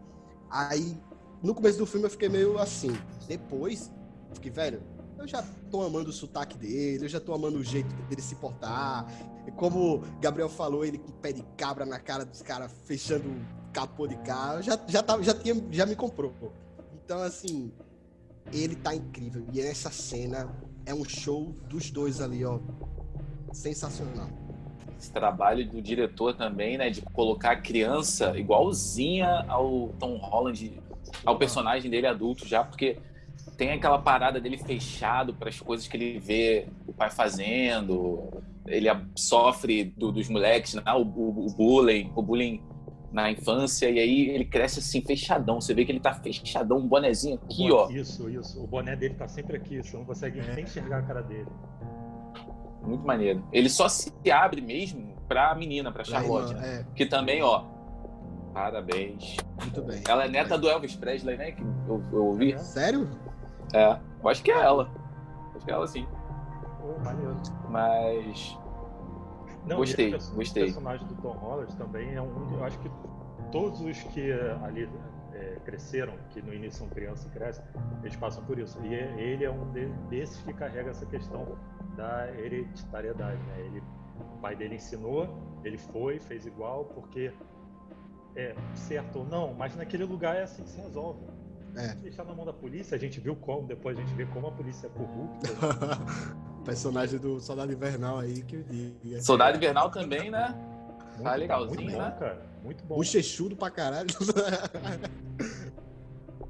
S3: Aí, no começo do filme, eu fiquei meio assim. Depois, fiquei, velho, eu já tô amando o sotaque dele, eu já tô amando o jeito dele se portar. E como Gabriel falou, ele com pé de cabra na cara dos caras, fechando o capô de carro, já, já, tava, já, tinha, já me comprou. Então, assim, ele tá incrível. E essa cena é um show dos dois ali, ó. Sensacional.
S2: Esse trabalho do diretor também, né? De colocar a criança igualzinha ao Tom Holland, ao personagem dele adulto já, porque tem aquela parada dele fechado para as coisas que ele vê o pai fazendo. Ele sofre do- dos moleques, né? o, o- o bullying, o bullying na infância, e aí ele cresce assim, fechadão. Você vê que ele tá fechadão, um bonezinho aqui, ó.
S1: Isso, isso. O boné dele tá sempre aqui, você não consegue
S3: É.
S1: nem enxergar a cara dele.
S2: Muito maneiro. Ele só se abre mesmo pra menina, pra Charlotte,
S3: Aí,
S2: né?
S3: É,
S2: Que também, ó. Parabéns.
S3: muito bem.
S2: Ela é neta do Elvis Presley, né? Que eu, eu ouvi.
S3: Sério?
S2: É. Eu acho que é ela. Acho que é ela sim.
S1: Maneiro.
S2: Mas.
S1: Não,
S2: Gostei, gostei.
S1: O personagem do Tom Holland também é um. Eu acho que todos os que ali eh, cresceram, que no início são crianças e crescem, eles passam por isso. E é- ele é um de- desses que carrega essa questão da hereditariedade. Né? Ele, o pai dele ensinou, ele foi, fez igual, porque é certo ou não, mas naquele lugar é assim que se resolve.
S3: É.
S1: Deixar na mão da polícia, a gente viu como, depois a gente vê como a polícia é corrupta.
S3: Personagem do Soldado Invernal aí que eu diga.
S2: Soldado Invernal também, né?
S1: Muito,
S2: Tá legalzinho,
S1: muito bom,
S2: né?
S1: cara. Muito bom.
S3: Bochechudo pra caralho.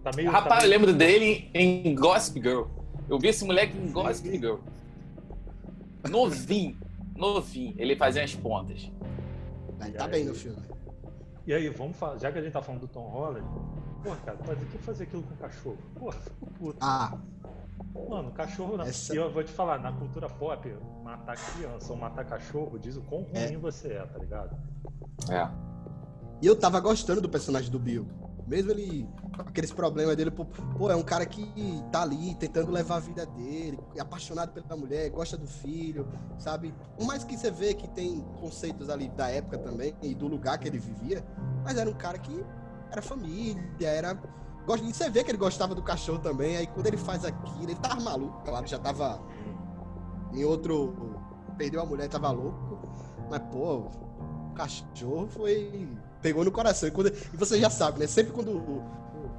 S1: Tá meio,
S2: Rapaz,
S1: tá
S2: eu
S1: meio-
S2: lembro dele em Gossip Girl. Eu vi esse moleque em Gossip Girl. Novinho. Novinho. Ele fazia as pontas.
S3: Mas tá bem no filme.
S1: E aí, vamos falar, já que a gente tá falando do Tom Holland, pô, cara, fazer que fazer aquilo com o cachorro? Fico puto.
S3: Ah,
S1: Mano, cachorro não.
S3: Essa-
S1: eu vou te falar, na cultura pop, matar criança ou matar cachorro diz o quão ruim você é, tá ligado?
S2: É.
S3: e eu tava gostando do personagem do Bill. Mesmo ele com aqueles problemas dele, pô, pô, é um cara que tá ali tentando levar a vida dele, é apaixonado pela mulher, gosta do filho, sabe? Por mais que você vê que tem conceitos ali da época também e do lugar que ele vivia, mas era um cara que era família, era. Gosta de você vê que ele gostava do cachorro também, aí quando ele faz aquilo, ele tava maluco, claro, já tava em outro. Perdeu a mulher, tava louco. Mas, pô, o cachorro foi. Pegou no coração. E, quando- e você já sabe, né? Sempre quando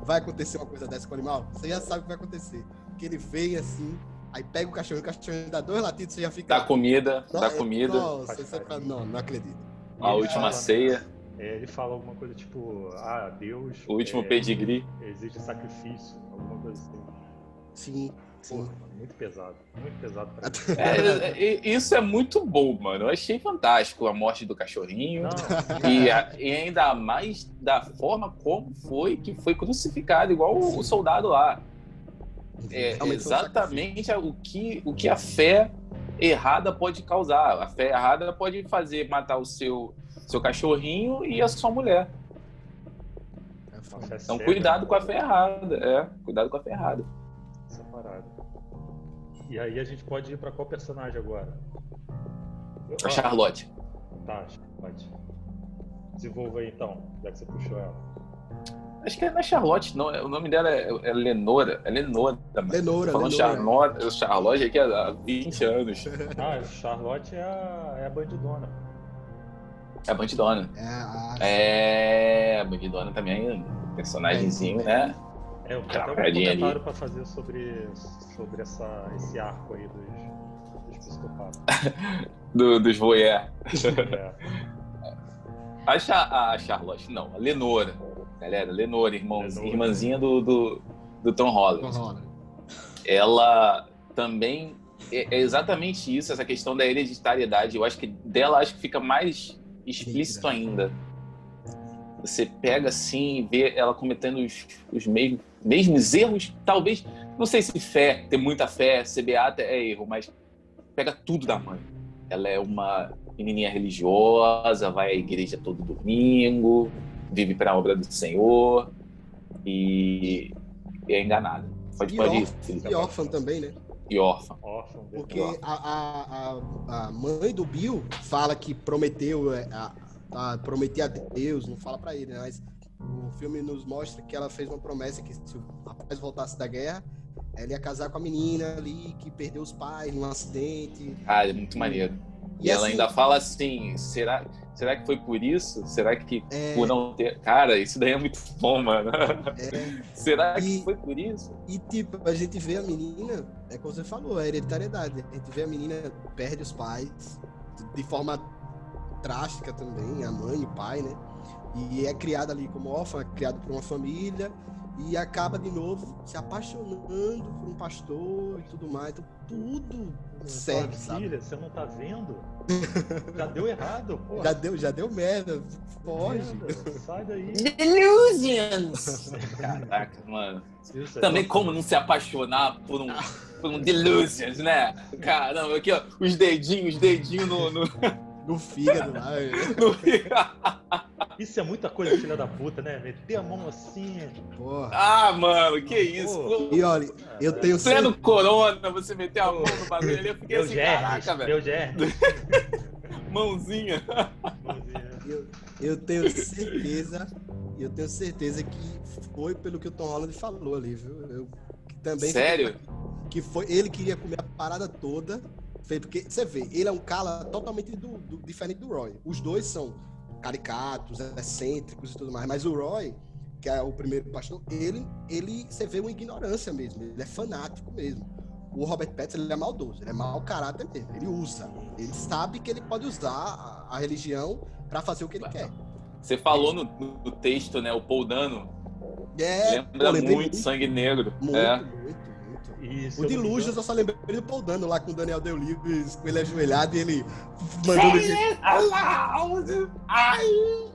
S3: vai acontecer uma coisa dessa com o animal, você já sabe o que vai acontecer. Que ele vem assim, aí pega o cachorro, o cachorro dá dois latidos, você já fica.
S2: Dá comida, dá comida.
S3: Nossa, você fala,
S1: carinho.
S3: não, não acredito.
S2: A última
S1: né,
S2: ceia,
S1: é, ele fala alguma coisa tipo, ah, Deus.
S2: o último
S1: é,
S2: pedigree.
S1: Exige sacrifício, alguma coisa assim.
S3: Sim, sim.
S1: muito pesado, muito pesado pra mim.
S2: É, é, isso é muito bom, mano. Eu achei fantástico a morte do cachorrinho. E, a- e ainda mais da forma como foi que foi crucificado, igual o, o soldado lá. É exatamente o que, o que a fé errada pode causar. A fé errada pode fazer matar o seu, seu cachorrinho e a sua mulher.
S3: sacrifício. É
S2: Então cuidado com a fé errada. É, cuidado com a fé errada.
S1: Essa parada. E aí a gente pode ir pra qual personagem agora?
S2: A Charlotte.
S1: Tá, pode. Desenvolva aí então, já que você puxou ela.
S2: Acho que é na Charlotte, não. O nome dela é, é Lenora. É Lenora.
S3: Lenora,
S2: Falando
S3: Lenora.
S2: Charlotte, Charlotte aqui há 20 anos.
S1: Ah, Charlotte é a, é a bandidona.
S2: É a bandidona.
S3: É, a...
S2: É, a bandidona também é um personagemzinho, né?
S1: É, eu tenho até um comentário pra fazer sobre, sobre essa, esse arco aí dos, dos psicopatas.
S2: Do, dos voyeur.
S1: É.
S2: A, Cha- a Charlotte, não, a Lenora. Galera, Lenora, irmão,
S1: Lenora.
S2: irmãzinha do, do, do Tom Holland.
S3: Tom Holland.
S2: ela também é é exatamente isso, essa questão da hereditariedade. Eu acho que dela acho que fica mais explícito ainda. Você pega assim e vê ela cometendo os, os mesmos, mesmos erros, talvez, não sei se fé, ter muita fé, ser beata é erro, mas pega tudo da mãe. Ela é uma menininha religiosa, vai à igreja todo domingo, vive para a obra do Senhor e é enganada. Pode,
S3: E,
S2: pode ir,
S3: e órfã também, né?
S2: E órfã.
S3: Porque a, a, a, a mãe do Bill fala que prometeu é, a, a, prometer a Deus, não fala pra ele, né? Mas o filme nos mostra que ela fez uma promessa que se o rapaz voltasse da guerra, ela ia casar com a menina ali que perdeu os pais num acidente.
S2: Ah, é muito maneiro. E,
S3: E
S2: ela
S3: assim-
S2: ainda fala assim: será, será que foi por isso? Será que
S3: É,
S2: por não ter. Cara, isso daí é muito bom, mano.
S3: é,
S2: será que
S3: E-
S2: foi por isso?
S3: e tipo, a gente vê a menina, é como você falou, a hereditariedade. A gente vê a menina perde os pais de forma drástica também, a mãe e o pai, né? E é criada ali como órfã, é criada por uma família e acaba de novo se apaixonando por um pastor e tudo mais. Então tudo segue,
S1: Fala,
S3: sabe?
S1: Filha, você não tá vendo? Já deu errado, pô.
S3: Já deu, já deu merda, foge.
S1: Sai daí.
S2: Delusions! Caraca, mano.
S1: Isso é
S2: Também como não se apaixonar por um, por um delusions, né? Caramba, aqui, ó, os dedinhos, os dedinhos no. no,
S3: No fígado lá.
S2: no-
S1: Isso é muita coisa, filha da puta, né? Meter a mão assim.
S3: Porra.
S2: Ah, mano, que isso?
S1: Pô.
S3: E olha, eu tenho
S2: Pleno
S3: certeza.
S2: corona, você meter a mão no bagulho ali, eu fiquei
S1: Meu
S2: assim,
S1: germes,
S2: caraca, velho.
S1: meu.
S2: Mãozinha.
S3: Eu, eu tenho certeza, eu tenho certeza que foi pelo que o Tom Holland falou ali, viu? Eu que também
S2: Sério?
S3: que foi ele queria comer a parada toda, fez porque você vê, ele é um cara totalmente do, do- diferente do Roy. Os dois são caricatos, excêntricos e tudo mais, mas o Roy, que é o primeiro pastor, ele ele você vê uma ignorância mesmo, ele é fanático mesmo. O Robert Pattinson ele é maldoso, ele é mau caráter mesmo, ele usa, ele sabe que ele pode usar a, a religião pra fazer o que ele quer.
S2: Você falou no, no texto, né? O Paul Dano.
S3: É,
S2: lembra muito Sangue Negro.
S3: Muito,
S2: é.
S3: muito,
S1: se
S3: O Luz, eu
S1: engano-
S3: só lembrei do Paul Dano lá com o Daniel Deu-Livres, com ele ajoelhado e ele mandando ele.
S2: Aloud! I,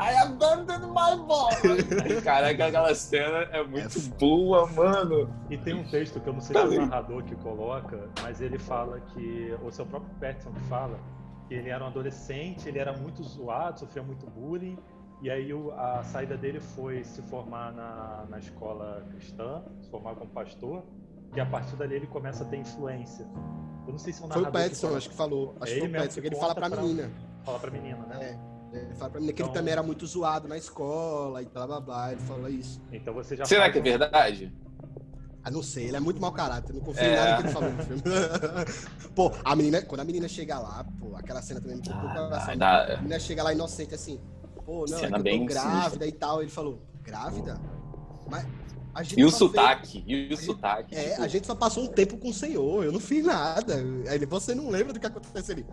S2: I abandoned my boy! Caraca, aquela cena é muito boa, mano.
S1: E tem um texto que eu não sei se é o narrador que coloca, mas ele fala que, ou se é o próprio Pattinson que fala, que ele era um adolescente, ele era muito zoado, sofria muito bullying, e aí o- a saída dele foi se formar na, na escola cristã, se formar como pastor, e a partir dali ele começa a ter influência. Eu não sei se é um
S3: Foi o
S1: que fala-
S3: acho que falou. Acho
S1: É
S3: que foi
S1: ele
S3: o Pattinson,
S1: que
S3: que ele fala pra
S1: pra-
S3: menina.
S1: Fala pra menina, né?
S3: É, ele fala pra menina que ele
S1: Então-
S3: também era muito zoado na escola e blá blá blá. Ele falou isso.
S1: Então você já
S2: Será que é
S1: um-
S2: verdade?
S3: Ah, não sei, ele é muito mau caráter, não confio
S2: É.
S3: em nada que ele falou no filme. pô, a menina, quando a menina chega lá, pô, aquela cena também me o coração.
S2: dá-
S3: A menina chega lá inocente assim, pô, não, é
S2: Cena
S3: eu
S2: bem
S3: grávida e tal. Ele falou, grávida? Mas a gente
S2: E o
S3: fez-
S2: sotaque, e o sotaque.
S3: É,
S2: tipo,
S3: a gente só passou um tempo com o senhor, eu não fiz nada. Aí ele, você não lembra do que aconteceu ali?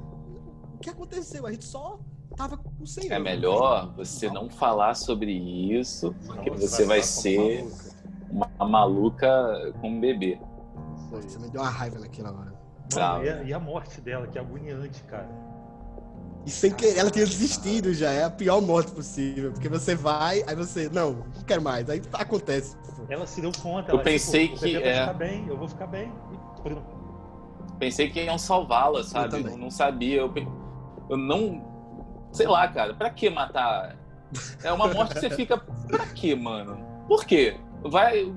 S3: O que aconteceu? A gente só tava com o senhor.
S2: É melhor você não falar sobre isso, porque
S1: Não,
S2: você vai
S1: como
S2: ser
S1: maluca.
S2: uma maluca com um bebê.
S3: Você me deu uma raiva naquela hora.
S1: Mano, e, a, e a morte dela, que é agoniante, cara.
S3: E sem querer, ela tinha desistido já, é a pior morte possível. Porque você vai, aí você, não, não quero mais. Aí acontece.
S1: Ela se deu conta.
S2: Eu
S1: ela,
S2: pensei
S1: tipo,
S2: que é-
S1: ficar bem, eu vou ficar bem. E,
S2: Pensei que iam salvá-la, sabe? Eu não sabia. Eu, eu não. Sei lá, cara. Pra que matar? É uma morte que você fica. Pra que, mano? Por quê? Vai.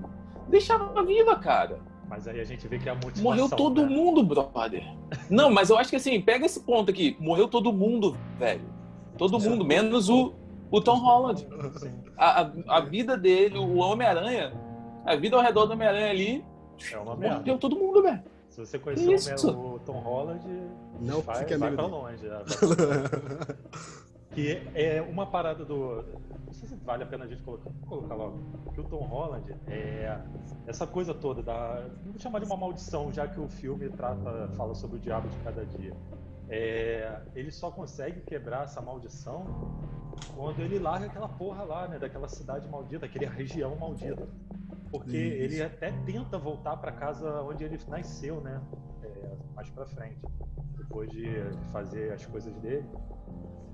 S2: Deixa ela viva, cara.
S1: Mas aí a gente vê que a motivação.
S2: Morreu todo
S1: né?
S2: mundo, brother. Não, mas eu acho que assim, pega esse ponto aqui. Morreu todo mundo, velho. Todo mundo, menos o. O Tom Holland.
S1: Sim,
S2: A, a, a vida dele, o Homem-Aranha, a vida ao redor do Homem-Aranha ali,
S1: é uma merda.
S2: mordeu todo mundo, velho.
S1: Se você conhecer o, o Tom Holland,
S3: Não
S1: vai, vai pra longe. Que é uma parada do. Não sei se vale a pena a gente colocar, colocar logo. Que o Tom Holland é essa coisa toda da. Não vou chamar de uma maldição, já que o filme trata, fala sobre o diabo de cada dia. É, ele só consegue quebrar essa maldição quando ele larga aquela porra lá, né? Daquela cidade maldita, aquela região maldita. Porque
S3: Isso.
S1: ele até tenta voltar pra casa onde ele nasceu, né? É, mais pra frente. Depois de fazer as coisas dele,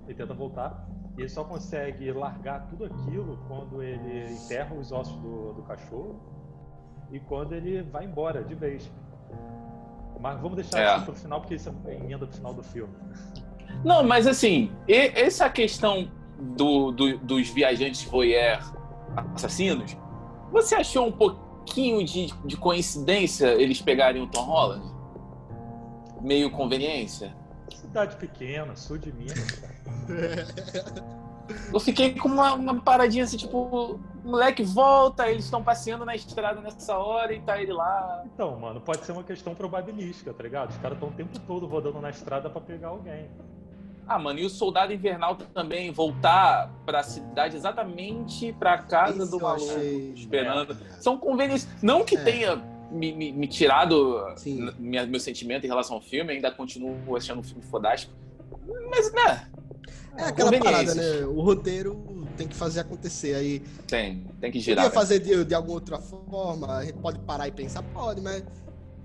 S1: ele tenta voltar. E ele só consegue largar tudo aquilo quando ele enterra os ossos do, do cachorro e quando ele vai embora de vez. Mas vamos deixar
S2: É.
S1: isso pro final, porque isso é emenda pro final do filme.
S2: Não, mas assim, e- essa questão do, do- dos viajantes voyeur assassinos, você achou um pouquinho de, de coincidência eles pegarem o Tom Holland? Meio conveniência?
S1: Cidade pequena, sul de Minas, cara.
S2: Eu fiquei com uma, uma paradinha assim, tipo, o moleque volta, eles estão passeando na estrada nessa hora e tá ele lá.
S1: Então, mano, pode ser uma questão probabilística, tá ligado? Os caras estão o tempo todo rodando na estrada pra pegar alguém.
S2: Ah, mano, e o soldado invernal também voltar pra cidade exatamente pra casa
S3: Isso
S2: do maluco,
S3: achei
S2: esperando.
S3: merda.
S2: São conveniências. Não que
S3: É.
S2: tenha me, me- me tirado minha- meu sentimento em relação ao filme, ainda continuo achando um filme fodástico. Mas, né,
S3: É aquela parada, né? O roteiro tem que fazer acontecer. Aí
S2: tem, tem que girar.
S3: podia
S2: né?
S3: fazer de, de alguma outra forma, a gente pode parar e pensar, pode, mas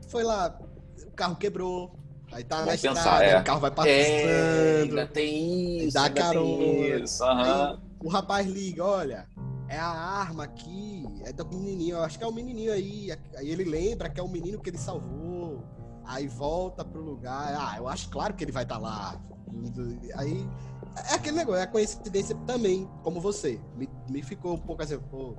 S3: foi lá, o carro quebrou, aí tá na
S2: Vamos
S3: estrada,
S2: pensar, é.
S3: o carro vai
S2: É,
S3: passando,
S2: ainda tem isso.
S3: Dá
S2: ainda tem
S3: carona.
S2: isso, aham.
S3: o rapaz liga, olha, é a arma aqui, é do menininho, eu acho que é o menininho aí, aí ele lembra que é o menino que ele salvou, aí volta pro lugar, ah, eu acho claro que ele vai estar lá, aí é aquele negócio, é a coincidência também, como você, me, me ficou um pouco assim, pô,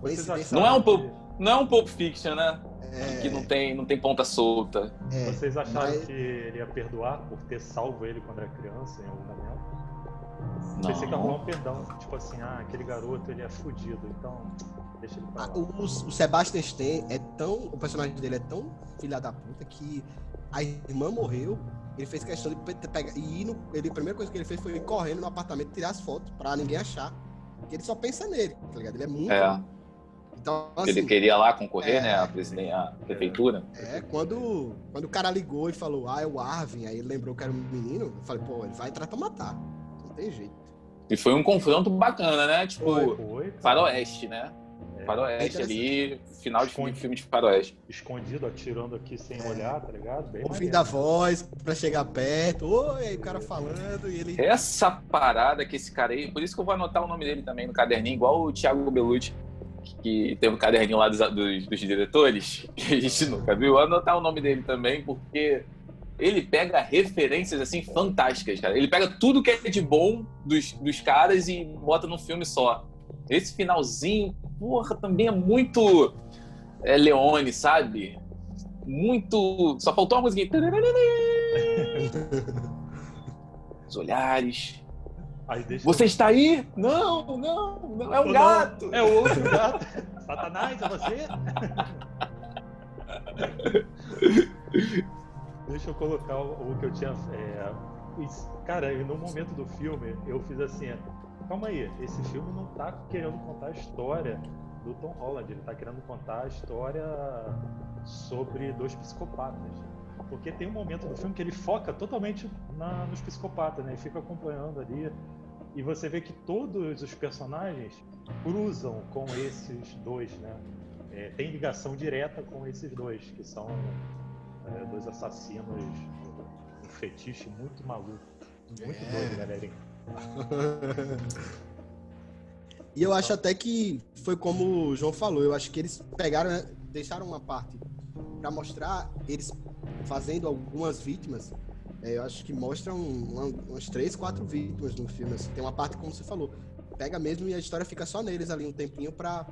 S3: coincidência...
S2: Não é um pouco- Não é um Pulp Fiction, né?
S3: É,
S2: Que não tem, não tem ponta solta.
S3: é,
S1: Vocês acharam
S3: mas-
S1: que ele ia perdoar por ter salvo ele quando era criança em algum momento?
S2: Não.
S1: Pensei que rolar um perdão. Tipo assim, ah, aquele garoto ele é fudido, então deixa ele pra
S3: Ah,
S1: lá.
S3: o, o Sebastian Stan é tão. O personagem dele é tão filha da puta que a irmã morreu. Ele fez questão de pe- pegar. E ir no, ele, a primeira coisa que ele fez foi ir correndo no apartamento tirar as fotos pra ninguém achar. Porque ele só pensa nele, tá ligado? Ele é muito.
S2: É.
S3: Então,
S2: ele
S3: assim,
S2: queria lá concorrer,
S3: é.
S2: né? A, presiden- a prefeitura.
S3: é, quando, quando o cara ligou e falou, ah, é o Arvin, aí ele lembrou que era um menino, eu falei, pô, ele vai entrar pra matar. Não tem jeito.
S2: E foi um confronto bacana, né? Tipo,
S3: Foi.
S1: Foi,
S2: faroeste, né? Faroeste ali, final de filme, de faroeste.
S1: escondido, atirando aqui sem
S3: É.
S1: olhar, tá ligado? Bem
S3: Ouvindo
S1: maneiro.
S3: a voz pra chegar perto, oi, o cara falando e ele.
S2: Essa parada que esse cara aí, por isso que eu vou anotar o nome dele também no caderninho, igual o Thiago Belucci, que teve um caderninho lá dos, dos- dos diretores, que a gente nunca viu. Vou anotar o nome dele também, porque ele pega referências assim fantásticas, cara. Ele pega tudo que é de bom dos, dos caras e bota num filme só. Esse finalzinho, porra, também é muito é, Leone, sabe? Muito. Só faltou uma musiquinha. Os olhares.
S1: Aí deixa
S2: Você está aí? Não, não, não, é um
S1: Ou
S2: gato.
S1: não, É o outro gato. Satanás, é você? Deixa eu colocar o, o que eu tinha. é, cara, no momento do filme, eu fiz assim: calma aí, esse filme não tá querendo contar a história do Tom Holland, ele tá querendo contar a história sobre dois psicopatas. Porque tem um momento do filme que ele foca totalmente na- nos psicopatas, né? Ele fica acompanhando ali. E você vê que todos os personagens cruzam com esses dois, né? É, tem ligação direta com esses dois, que são é, dois assassinos, um fetiche muito maluco. Muito
S3: É.
S1: doido, galera.
S3: E eu acho até que foi como o João falou, eu acho que eles pegaram, né, deixaram uma parte pra mostrar eles fazendo algumas vítimas. É, eu acho que mostram uma- umas três, quatro vítimas no filme. assim. Tem uma parte como você falou, pega mesmo e a história fica só neles ali um tempinho pra,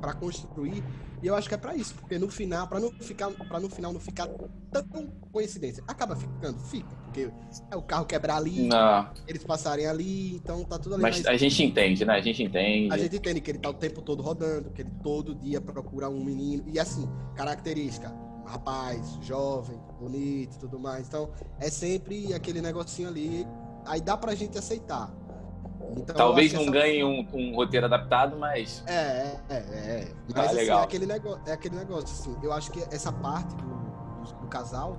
S3: pra construir. E eu acho que é pra isso, porque no final, pra não ficar, para no final não ficar tão coincidência, acaba ficando, fica, porque é o carro quebrar ali,
S2: Não,
S3: eles passarem ali, então tá tudo ali.
S2: mas a gente entende, né? A gente entende.
S3: a gente entende que ele tá o tempo todo rodando, que ele todo dia procura um menino. E assim, característica, rapaz, jovem, bonito tudo mais. Então, é sempre aquele negocinho ali. Aí dá pra gente aceitar. Então,
S2: Talvez não ganhe um, um roteiro adaptado, mas.
S3: É, é, é, é. Mas
S2: Ah,
S3: assim,
S2: legal.
S3: É, aquele negócio, é aquele negócio, assim. Eu acho que essa parte do, do, do casal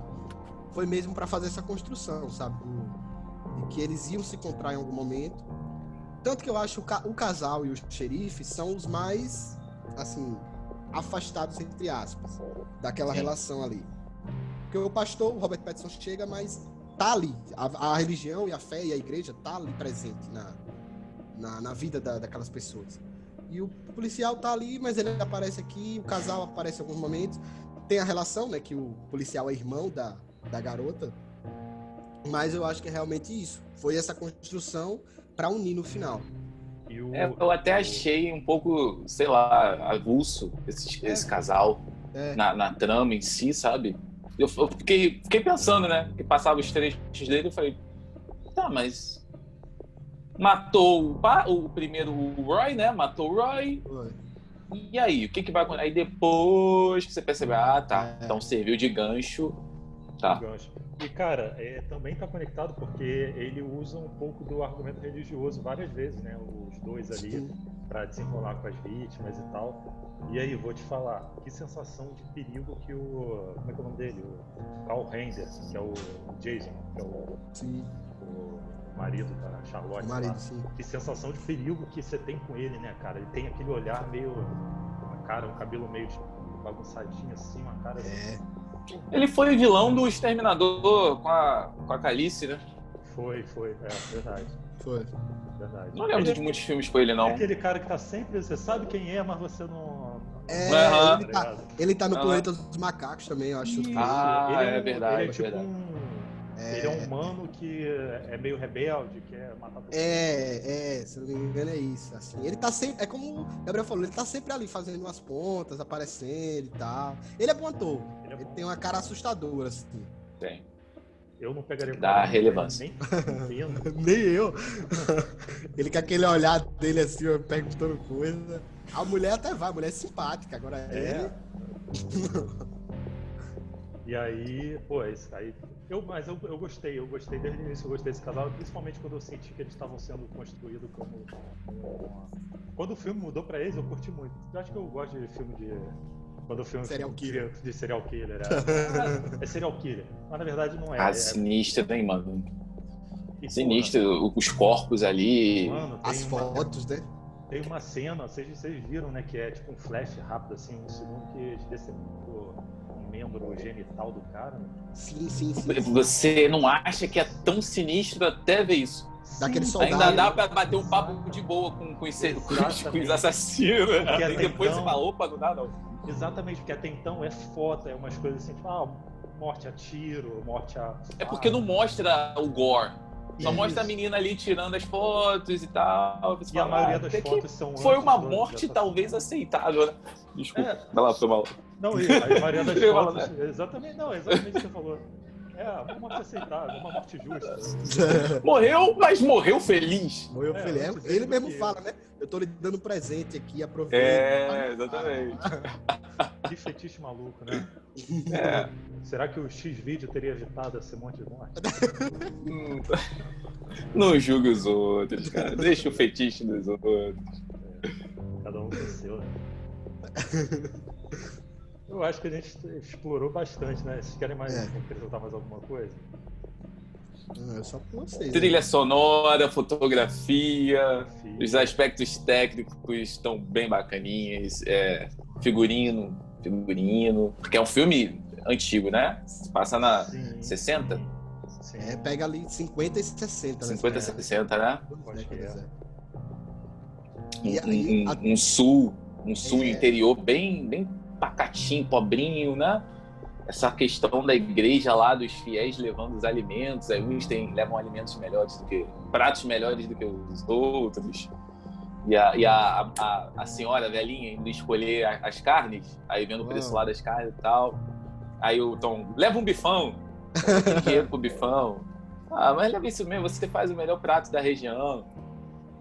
S3: foi mesmo pra fazer essa construção, sabe? De que eles iam se encontrar em algum momento. Tanto que eu acho o, ca- o casal e o xerife são os mais, assim, afastados, entre aspas, daquela
S2: Sim.
S3: relação ali. Porque o pastor, o Robert Pattinson, chega, mas tá ali. A, a religião e a fé e a igreja tá ali presente na, na, na vida da- daquelas pessoas. E o policial tá ali, mas ele aparece aqui, o casal aparece em alguns momentos. Tem a relação, né, que o policial é irmão da, da garota. Mas eu acho que é realmente isso. Foi essa construção pra unir no final.
S1: E o-
S2: É, eu até achei um pouco, sei lá, avulso esse, esse casal
S3: É.
S2: na, na trama em si, sabe? Eu, eu fiquei, fiquei pensando, né? Que passava os trechos dele, eu falei, tá, mas. Matou o, pa- o primeiro o Roy, né? Matou o Roy.
S3: Foi.
S2: E aí, o que, que vai acontecer? Aí depois que você percebe, ah, tá.
S3: É.
S2: Então serviu de gancho. Tá.
S1: gancho. E, cara, é, também tá conectado porque ele usa um pouco do argumento religioso várias vezes, né? Os dois ali, pra desenrolar com as vítimas e tal. E aí, vou te falar, que sensação de perigo que o. Como é que é o nome dele? O Carl Render, que é o Jason, que é o,
S3: Sim.
S1: o marido da Charlotte.
S3: O
S1: lá.
S3: marido, sim.
S1: Que sensação de perigo que você tem com ele, né, cara? Ele tem aquele olhar meio. Uma cara, um cabelo meio bagunçadinho assim, uma cara.
S3: É.
S2: Ele foi vilão do Exterminador com a, com a Calice, né?
S1: Foi, foi, é verdade.
S3: Foi.
S1: verdade.
S2: Não lembro
S1: Ele
S2: de muitos filmes com ele,
S1: é
S2: não.
S1: aquele cara que tá sempre. Você sabe quem é, mas você não.
S3: É,
S2: Aham.
S3: ele, tá, ele tá no
S2: Aham.
S3: planeta dos macacos também, eu acho.
S2: Ah,
S1: ele
S2: é
S1: um-
S2: verdade,
S1: Ele é
S2: é
S1: tipo
S2: verdade.
S1: um.
S3: É.
S1: Ele é um humano que é meio rebelde, quer matar todo mundo.
S3: É, é, se não me engano é isso. Assim. Ele tá sempre. É como o Gabriel falou, ele tá sempre ali fazendo umas pontas, aparecendo e tal. Ele é bom ator.
S1: Ele é
S3: Ele tem uma cara assustadora, assim.
S2: Tem.
S1: Eu não pegaria
S2: Dá
S1: coragem,
S2: relevância.
S1: Nem.
S3: Nem eu. ele com aquele olhar dele assim, perguntando coisa. A mulher até vai, a mulher é simpática. Agora
S1: É.
S3: ele.
S1: E aí, pô, esse aí. Eu, mas eu, eu gostei, eu gostei desde o início, eu gostei desse casal, principalmente quando eu senti que eles estavam sendo construídos como. Quando o filme mudou pra eles, eu curti muito. Eu acho que eu gosto de filme de. Quando o filme
S3: Serial killer.
S1: de, de serial killer. É, é serial killer. Mas na verdade não é.
S2: Ah,
S1: é,
S2: sinistro, hein, mano?
S1: e,
S2: Sinistro, os corpos ali.
S1: Mano, tem
S3: As
S1: uma-
S3: fotos, né?
S1: Tem uma cena, vocês, vocês viram, né? Que é tipo um flash rápido, assim, um segundo que eles um membro genital do cara.
S3: Sim, sim, sim.
S2: Você não acha que é tão sinistro até ver isso?
S3: Daquele soldado.
S2: Ainda dá pra bater um papo de boa com, com, esse- com os, com os assassinos. E depois
S1: então-
S2: você fala, opa, não dá não.
S1: Exatamente, porque até então é foto, é umas coisas assim, tipo, ah, morte a tiro, morte a.
S2: É porque não mostra o gore. Só
S1: Isso.
S2: mostra a menina ali tirando as fotos e tal. Você
S1: E a
S2: fala,
S1: maioria
S2: ah,
S1: das fotos são.
S2: Foi uma morte talvez aceitável, né? Desculpa.
S1: É.
S2: Vai lá, foi mal.
S1: Não, e a maioria das fotos. Exatamente, não, exatamente o que você falou. É, uma morte aceitável, uma morte justa.
S2: Morreu, mas morreu feliz.
S3: Morreu
S1: É,
S3: feliz. Ele mesmo fala, né? Eu tô lhe dando presente aqui, aproveita.
S2: É, exatamente.
S1: Que fetiche maluco, né?
S2: É.
S1: Será que o X-Vídeo teria evitado esse monte de morte?
S2: Não julgue os outros, cara. Deixa o fetiche dos outros.
S1: Cada um com o seu, né? Eu acho que a gente explorou bastante, né? Vocês querem mais
S3: É.
S1: acrescentar mais alguma coisa?
S3: Não, é só pra vocês.
S2: Trilha sonora, fotografia,
S1: Fih,
S2: os aspectos técnicos estão bem bacaninhas. É, figurino, figurino. Porque é um filme antigo, né? Passa na
S1: sim,
S2: 60?
S1: Sim.
S3: É, pega ali 50 e 60, né?
S2: 50,
S3: É,
S2: 60, né?
S3: duas
S1: Acho que
S3: décadas,
S1: é.
S3: é.
S2: Um,
S3: E
S2: um- um sul, um sul
S3: É.
S2: interior bem, bem pacatinho, pobrinho, né? Essa questão da igreja lá, dos fiéis levando os alimentos, aí uns tem, levam alimentos melhores do que. pratos melhores do que os outros. E a, e a, a, a senhora velhinha indo escolher a- as carnes, aí vendo o preço
S3: Uau.
S2: lá das carnes e tal. Aí o Tom, leva um bifão. Tem dinheiro pro bifão. Ah, mas leva isso mesmo, você faz o melhor prato da região.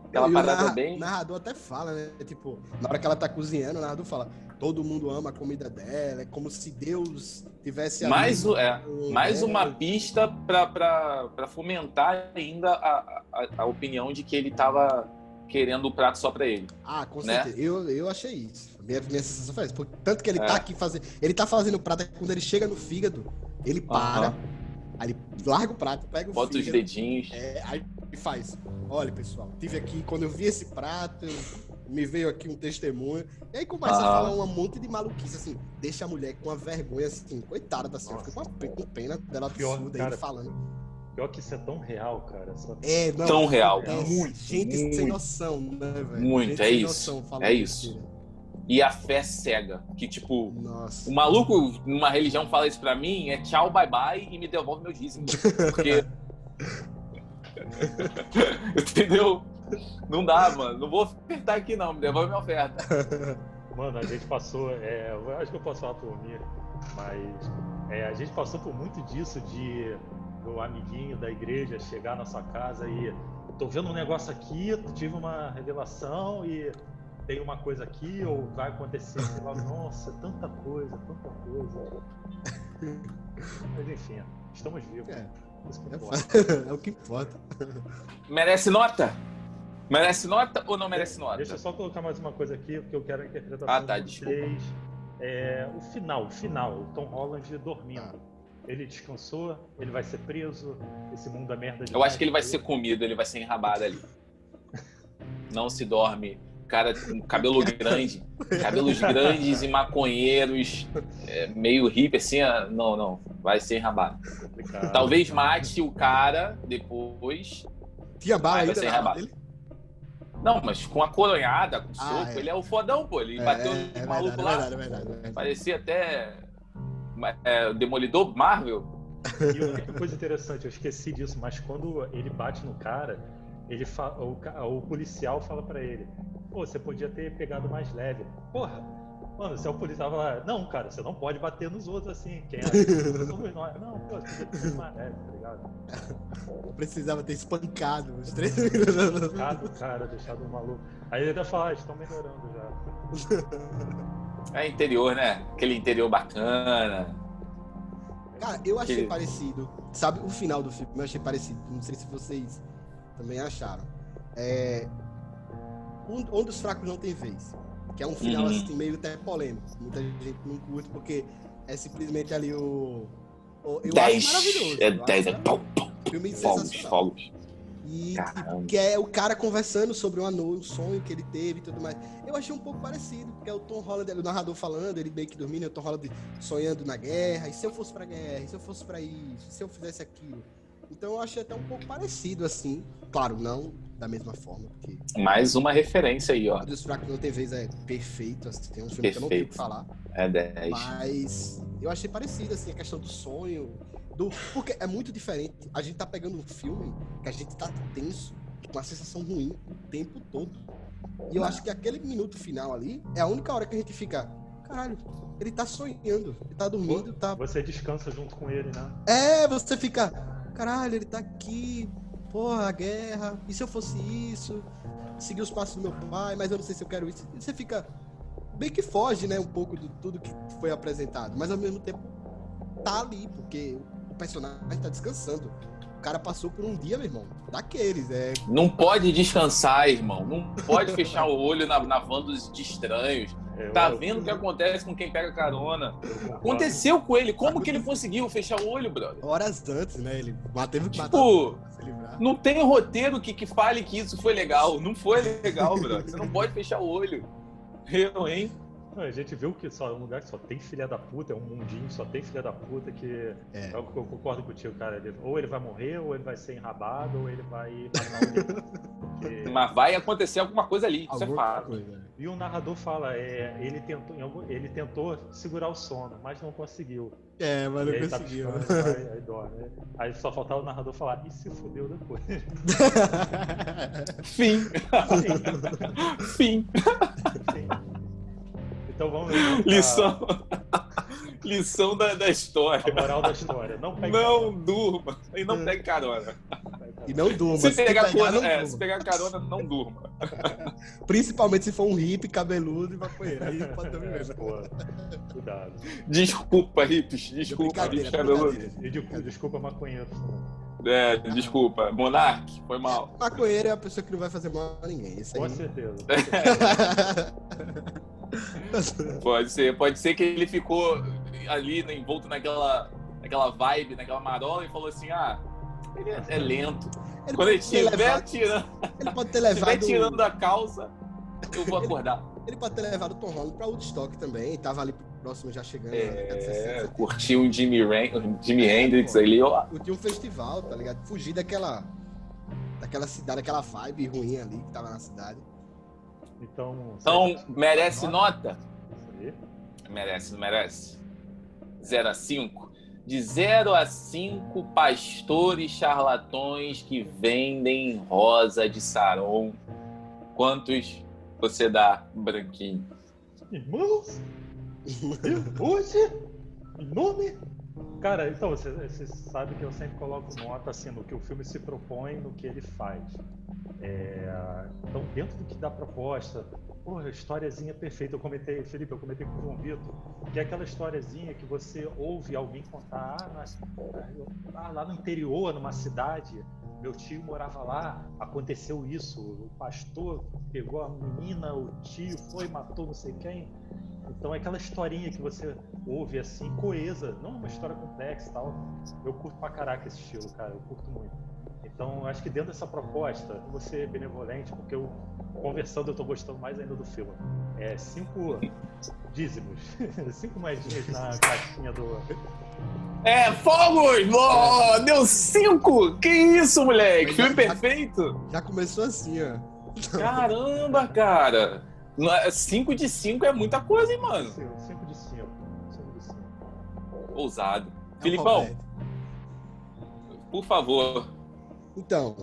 S2: Aquela
S3: E o
S2: parada
S3: narra-
S2: bem.
S3: narrador até fala, né? Tipo, na hora que ela tá cozinhando, o narrador fala: todo mundo ama a comida dela, é como se Deus tivesse.
S2: Mais, o- é, mais uma pista pra fomentar ainda a, a, a opinião de que ele tava querendo o prato só pra ele.
S3: Ah, com
S2: né?
S3: certeza. Eu, eu achei isso. Minha, minha sensação foi essa. Tanto que ele
S2: É.
S3: tá aqui fazendo. Ele tá fazendo o prato, quando ele chega no fígado, ele para. Aí ele larga o prato, pega o
S2: Bota os dedinhos.
S3: É, aí faz. Olha, pessoal, tive aqui, quando eu vi esse prato, me veio aqui um testemunho. E aí começa a
S2: Ah.
S3: falar um monte de maluquice, assim. Deixa a mulher com uma vergonha, assim, coitada da senhora. Fica com, uma pe- com pena dela
S1: Pior,
S3: absurda
S1: cara.
S3: ele falando.
S1: Pior que isso é tão real, cara. Só...
S3: É, não.
S2: Tão real.
S3: É,
S2: Muito,
S3: gente sem
S2: muito.
S3: noção, né, velho?
S2: Muito,
S3: Gente
S2: é
S3: sem
S2: isso,
S3: noção falando
S2: é isso.
S3: mentira.
S2: E a fé cega. Que, tipo,
S3: Nossa.
S2: o maluco numa religião fala isso pra mim, é tchau, bye bye e me devolve meu dízimo. Porque. Entendeu? Não dá, mano. Não vou ofertar aqui, não. Me devolve minha oferta.
S1: Mano, a gente passou. É, eu acho que eu posso falar por mim, mas é, a gente passou por muito disso de do amiguinho da igreja chegar na sua casa e tô vendo um negócio aqui, tive uma revelação e tem uma coisa aqui, ou vai acontecer, sei lá, nossa, tanta coisa, tanta coisa. Mas enfim, estamos vivos.
S3: É. É, é o que importa.
S2: Merece nota? Merece nota ou não merece nota?
S1: Deixa eu só colocar mais uma coisa aqui, porque eu quero a interpretação
S2: Ah, tá,
S1: de vocês. É, o final, o final, o Tom Holland dormindo. Ele descansou, ele vai ser preso, esse mundo é merda de
S2: Eu acho que ele vai ser comido, ele vai ser enrabado ali. Não se dorme. Cara com cabelo grande, cabelos grandes e maconheiros, é, meio hippie assim, ah, não, não, vai ser enrabado.
S1: complicado.
S2: Talvez mate o cara depois.
S3: Tinha bala
S2: Vai
S3: ainda
S2: ser rabado.
S3: dele?
S2: Não, mas com a coronhada, com o
S3: Ah,
S2: soco,
S3: é.
S2: ele é o fodão, pô. Ele
S3: É,
S2: bateu
S3: é
S2: no maluco
S3: verdade, é
S2: lá,
S3: é verdade, é verdade.
S2: parecia até é, o Demolidor Marvel.
S1: E outra coisa interessante, eu esqueci disso, mas quando ele bate no cara, ele fa- o, policial fala pra ele: Pô, você podia ter pegado mais leve. Porra, mano, se é o policial fala: Não, cara, você não pode bater nos outros assim. Quem é? Somos nós. Não, pô, você podia ter sido mais leve, tá ligado?
S3: Eu precisava ter espancado os três.
S1: Cada cara, deixado um maluco. Aí ele até fala: ah, estão melhorando já.
S2: É interior, né? Aquele interior bacana.
S3: Cara, eu achei
S2: Que-
S3: parecido. Sabe, o final do filme eu achei parecido. Não sei se vocês também acharam. É. Um, onde os fracos não tem vez. Que é um final
S2: Uhum.
S3: assim, meio até polêmico. Muita gente não curte porque é simplesmente ali o. o- eu
S2: Dez.
S3: acho maravilhoso.
S2: É
S3: eu acho
S2: 10, é pum, pum,
S3: Filme
S2: fogos,
S3: sensacional.
S2: fogos.
S3: E que é o cara conversando sobre uma um sonho que ele teve e tudo mais. Eu achei um pouco parecido, porque é o Tom Holland, o narrador falando, ele meio que dormindo, é o Tom Holland sonhando na guerra, e se eu fosse pra guerra, e se eu fosse pra isso, e se eu fizesse aquilo. Então eu achei até um pouco parecido, assim. Claro, não da mesma forma, porque
S2: Mais uma referência aí, ó.
S3: o dos fracos vez é perfeito, assim, tem um filme que eu não tenho o que
S2: Perfeito.
S3: falar.
S2: É 10.
S3: Mas eu achei parecido, assim, a questão do sonho. Do... Porque é muito diferente. A gente tá pegando um filme que a gente tá tenso, com uma sensação ruim o tempo todo. E eu acho que aquele minuto final ali é a única hora que a gente fica. Caralho, ele tá sonhando, ele tá dormindo, tá.
S1: Você descansa junto com ele, né?
S3: É, você fica. Caralho, ele tá aqui. Porra, a guerra. E se eu fosse isso? Seguir os passos do meu pai, mas eu não sei se eu quero isso. E você fica. Bem que foge, né? Um pouco de tudo que foi apresentado. Mas ao mesmo tempo tá ali, porque o personagem tá descansando. O cara passou por um dia, meu irmão. Daqueles, é.
S2: Não pode descansar, irmão. Não pode fechar o olho na, na van dos de estranhos.
S1: Eu-
S2: Tá
S1: eu-
S2: vendo o que acontece com quem pega carona? Aconteceu com ele. Como que ele conseguiu fechar o olho, brother?
S3: Horas antes, né? Ele teve que
S2: Tipo, não tem roteiro que, que fale que isso foi legal. Não foi legal, brother. Você não pode fechar o olho. Eu, hein?
S1: Não, a gente viu que só é um lugar que só tem filha da puta, é um mundinho, só tem filha da puta que.
S3: É.
S1: Eu, eu concordo contigo, cara. Ele- ou ele vai morrer, ou ele vai ser enrabado, ou ele vai. Porque-
S2: Mas vai acontecer alguma coisa ali. Isso é fato.
S3: coisa.
S1: E o narrador fala, é, ele, tentou, ele tentou segurar o sono, mas não conseguiu.
S3: É, mas não
S1: aí tá
S3: conseguiu.
S1: piscando, aí, aí dorme. Aí só faltava o narrador falar, e se fudeu depois.
S2: Fim. Fim.
S1: Sim. Então vamos. pra-
S2: Lição. Lição da, da história.
S1: A moral da história. Não pegue
S2: Não durma e não pegue carona.
S3: E não durma.
S2: Se pegar,
S3: pegar,
S2: carona,
S3: não
S2: é,
S3: durma.
S2: se pegar carona, não durma.
S3: Principalmente se for um hippie, cabeludo e maconheiro. Aí pode dormir
S1: É,
S3: mesmo.
S1: cuidado.
S2: Desculpa, hips. Desculpa, hips cabeludo.
S3: brincadeira.
S1: E de- desculpa, maconheiro.
S2: É, desculpa. Monark, foi mal.
S3: Maconheiro é a pessoa que não vai fazer mal a ninguém. Isso
S1: Com
S3: aí.
S1: certeza.
S2: Pode ser, pode ser que ele ficou ali envolto naquela, naquela vibe, naquela marola e falou assim: ah, ele é, é lento.
S3: Ele
S2: Quando ele estiver
S3: levado-
S2: tirando,
S3: ele pode ter levado.
S2: tirando a calça, eu vou acordar.
S3: Ele pode ter levado o Tom Holland pra Woodstock também. Tava ali próximo já chegando. na década de 60,
S2: É,
S3: 70.
S2: curtiu um Jimi, Ren- Jimi Hendrix ali, ó.
S3: Curtir um festival, tá ligado? Fugir daquela. Daquela cidade, aquela vibe ruim ali que tava na cidade.
S1: Então,
S2: Então, merece nota?
S1: Isso aí.
S2: Merece, não merece? 0 a 5? De 0 a 5 pastores charlatões que vendem rosa de saron. Quantos você dá, branquinho?
S1: Irmãos, hoje, em nome. Cara, então, você, você sabe que eu sempre coloco nota assim no que o filme se propõe, no que ele faz. É, então, dentro do que dá proposta, porra, historiazinha perfeita. Eu comentei, Felipe, eu comentei com o João Vitor, que é aquela historiazinha que você ouve alguém contar, ah, ah, lá no interior, numa cidade, meu tio morava lá, aconteceu isso, o pastor pegou a menina, o tio foi, matou não sei quem. Então é aquela historinha que você ouve assim, coesa, não uma história complexa e tal. Eu curto pra caraca esse estilo, cara, eu curto muito. Então acho que dentro dessa proposta, eu vou ser benevolente, porque eu, conversando, eu tô gostando mais ainda do filme. É cinco dízimos, cinco moedinhas na caixinha do.
S2: É, fogos! Oh, deu 5! Que isso, moleque? Filme perfeito!
S3: Já começou assim, ó.
S2: Caramba, cara! 5 de 5 é muita coisa, hein, mano?
S1: Cinco de cinco. Cinco de cinco.
S2: Ousado.
S3: É
S2: Filipão, por favor.
S3: Então,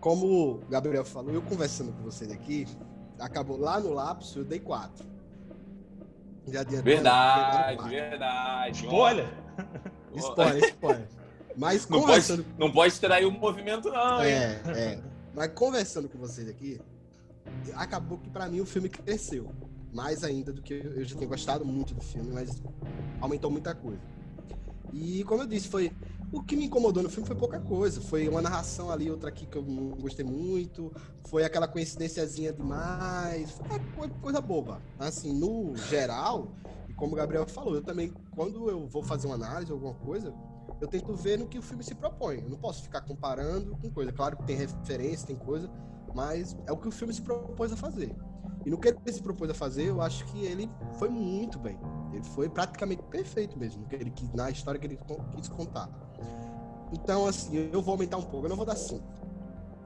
S3: como o Gabriel falou, eu conversando com vocês aqui, acabou lá no lapso, eu dei quatro. Já adiantando,
S2: Verdade,
S3: dei
S2: verdade.
S1: Spoiler!
S3: quatro. Spoiler, spoiler. Mas
S2: Não
S3: conversando.
S2: pode, não pode trair o movimento, não, hein?
S3: É, é. Mas conversando com vocês aqui, acabou que pra mim o filme cresceu. Mais ainda do que eu eu já tinha gostado muito do filme, mas aumentou muita coisa. E como eu disse, foi. O que me incomodou no filme foi pouca coisa. Foi uma narração ali, outra aqui que eu não gostei muito. Foi aquela coincidênciazinha demais. Foi coi- coisa boba. Assim, no geral, e como o Gabriel falou, eu também, quando eu vou fazer uma análise, alguma coisa, eu tento ver no que o filme se propõe. Eu não posso ficar comparando com coisa. Claro que tem referência, tem coisa, mas é o que o filme se propôs a fazer. E no que ele se propôs a fazer, eu acho que ele foi muito bem. Ele foi praticamente perfeito mesmo, que ele, na história que ele quis contar. Então, assim, eu vou aumentar um pouco. Eu não vou dar 5.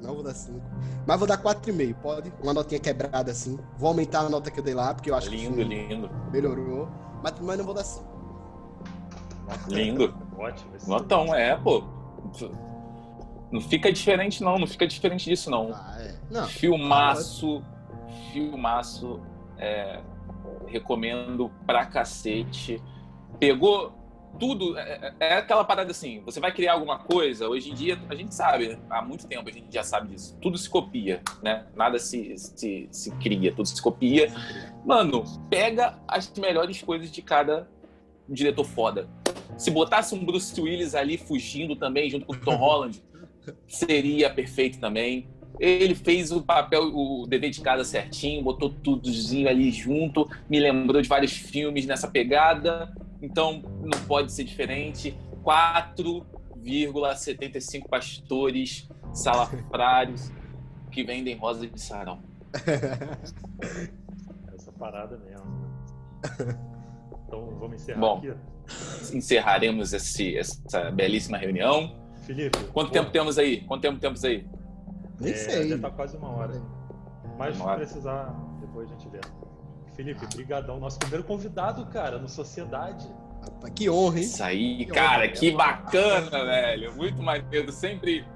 S3: Não vou dar 5. Mas vou dar 4,5. Pode? Uma notinha quebrada assim. Vou aumentar a nota que eu dei lá, porque eu acho que o
S2: Lindo, lindo.
S3: melhorou. Mas, mas não vou dar 5.
S1: Nossa,
S2: Lindo.
S1: Ótimo. esse-
S2: Notão, é, pô. Não fica diferente, não. Não fica diferente disso, não.
S3: Ah, é. Não.
S2: Filmaço, filmaço, é, recomendo pra cacete. Pegou tudo, é, é aquela parada assim, você vai criar alguma coisa, hoje em dia a gente sabe, há muito tempo a gente já sabe disso, tudo se copia, né? Nada se, se, se cria, tudo se copia. Mano, pega as melhores coisas de cada diretor foda. Se botasse um Bruce Willis ali fugindo também, junto com o Tom Holland, seria perfeito também. Ele fez o papel, o dever de casa certinho, botou tudozinho ali junto, me lembrou de vários filmes nessa pegada, então não pode ser diferente. 4,75 pastores salafrários que vendem rosa de sarão.
S1: Essa parada mesmo. Então vamos encerrar
S2: Bom.
S1: aqui.
S2: Encerraremos esse, essa belíssima reunião.
S1: Felipe.
S2: Quanto
S1: pô,
S2: tempo temos aí? Quanto tempo temos aí?
S3: Nem
S1: é,
S3: sei.
S1: Já tá quase uma hora. Mas se precisar, depois a gente vê. Felipe, brigadão. Nosso primeiro convidado, cara, no Sociedade.
S3: Que honra, hein?
S2: Isso aí,
S3: Que
S2: cara,
S3: honra,
S2: que bacana, velho. Muito maneiro. Sempre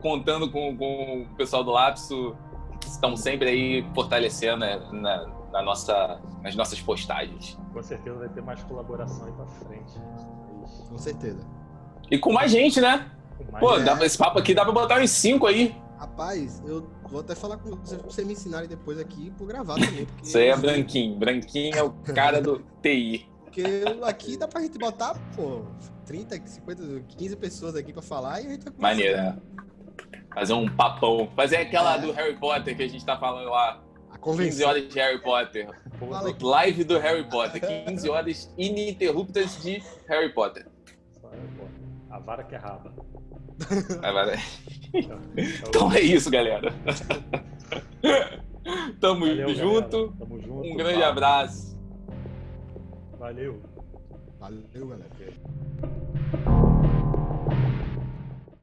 S2: contando com, com o pessoal do Lapso. que Estão sempre aí fortalecendo né, na- na nossa, nas nossas postagens.
S1: Com certeza vai ter mais colaboração aí pra frente. Mas,
S3: Com certeza.
S2: E com mais gente, né?
S1: com mais-
S2: Pô,
S3: é.
S2: dá, esse papo aqui dá pra botar uns cinco aí.
S3: Rapaz, eu vou até falar com vocês pra vocês me ensinarem depois aqui por gravar também. Porque,
S2: Isso aí é Branquinho. Branquinho é o cara do TI.
S3: Porque aqui dá pra gente botar, pô, 30, 50, 15 pessoas aqui pra falar e a gente vai.
S2: Maneiro, né? Fazer um papão. Fazer aquela
S3: É.
S2: do Harry Potter que a gente tá falando lá.
S3: A
S2: 15
S3: convenção.
S2: horas de Harry Potter.
S3: Fala.
S2: Live do Harry Potter. 15 horas ininterruptas de Harry Potter.
S1: A vara que é raba. Então,
S2: Então é isso, galera. Tamo
S1: valeu,
S2: junto.
S1: galera. Tamo junto.
S2: Um grande
S1: Valeu.
S2: abraço.
S1: Valeu.
S3: Valeu, galera.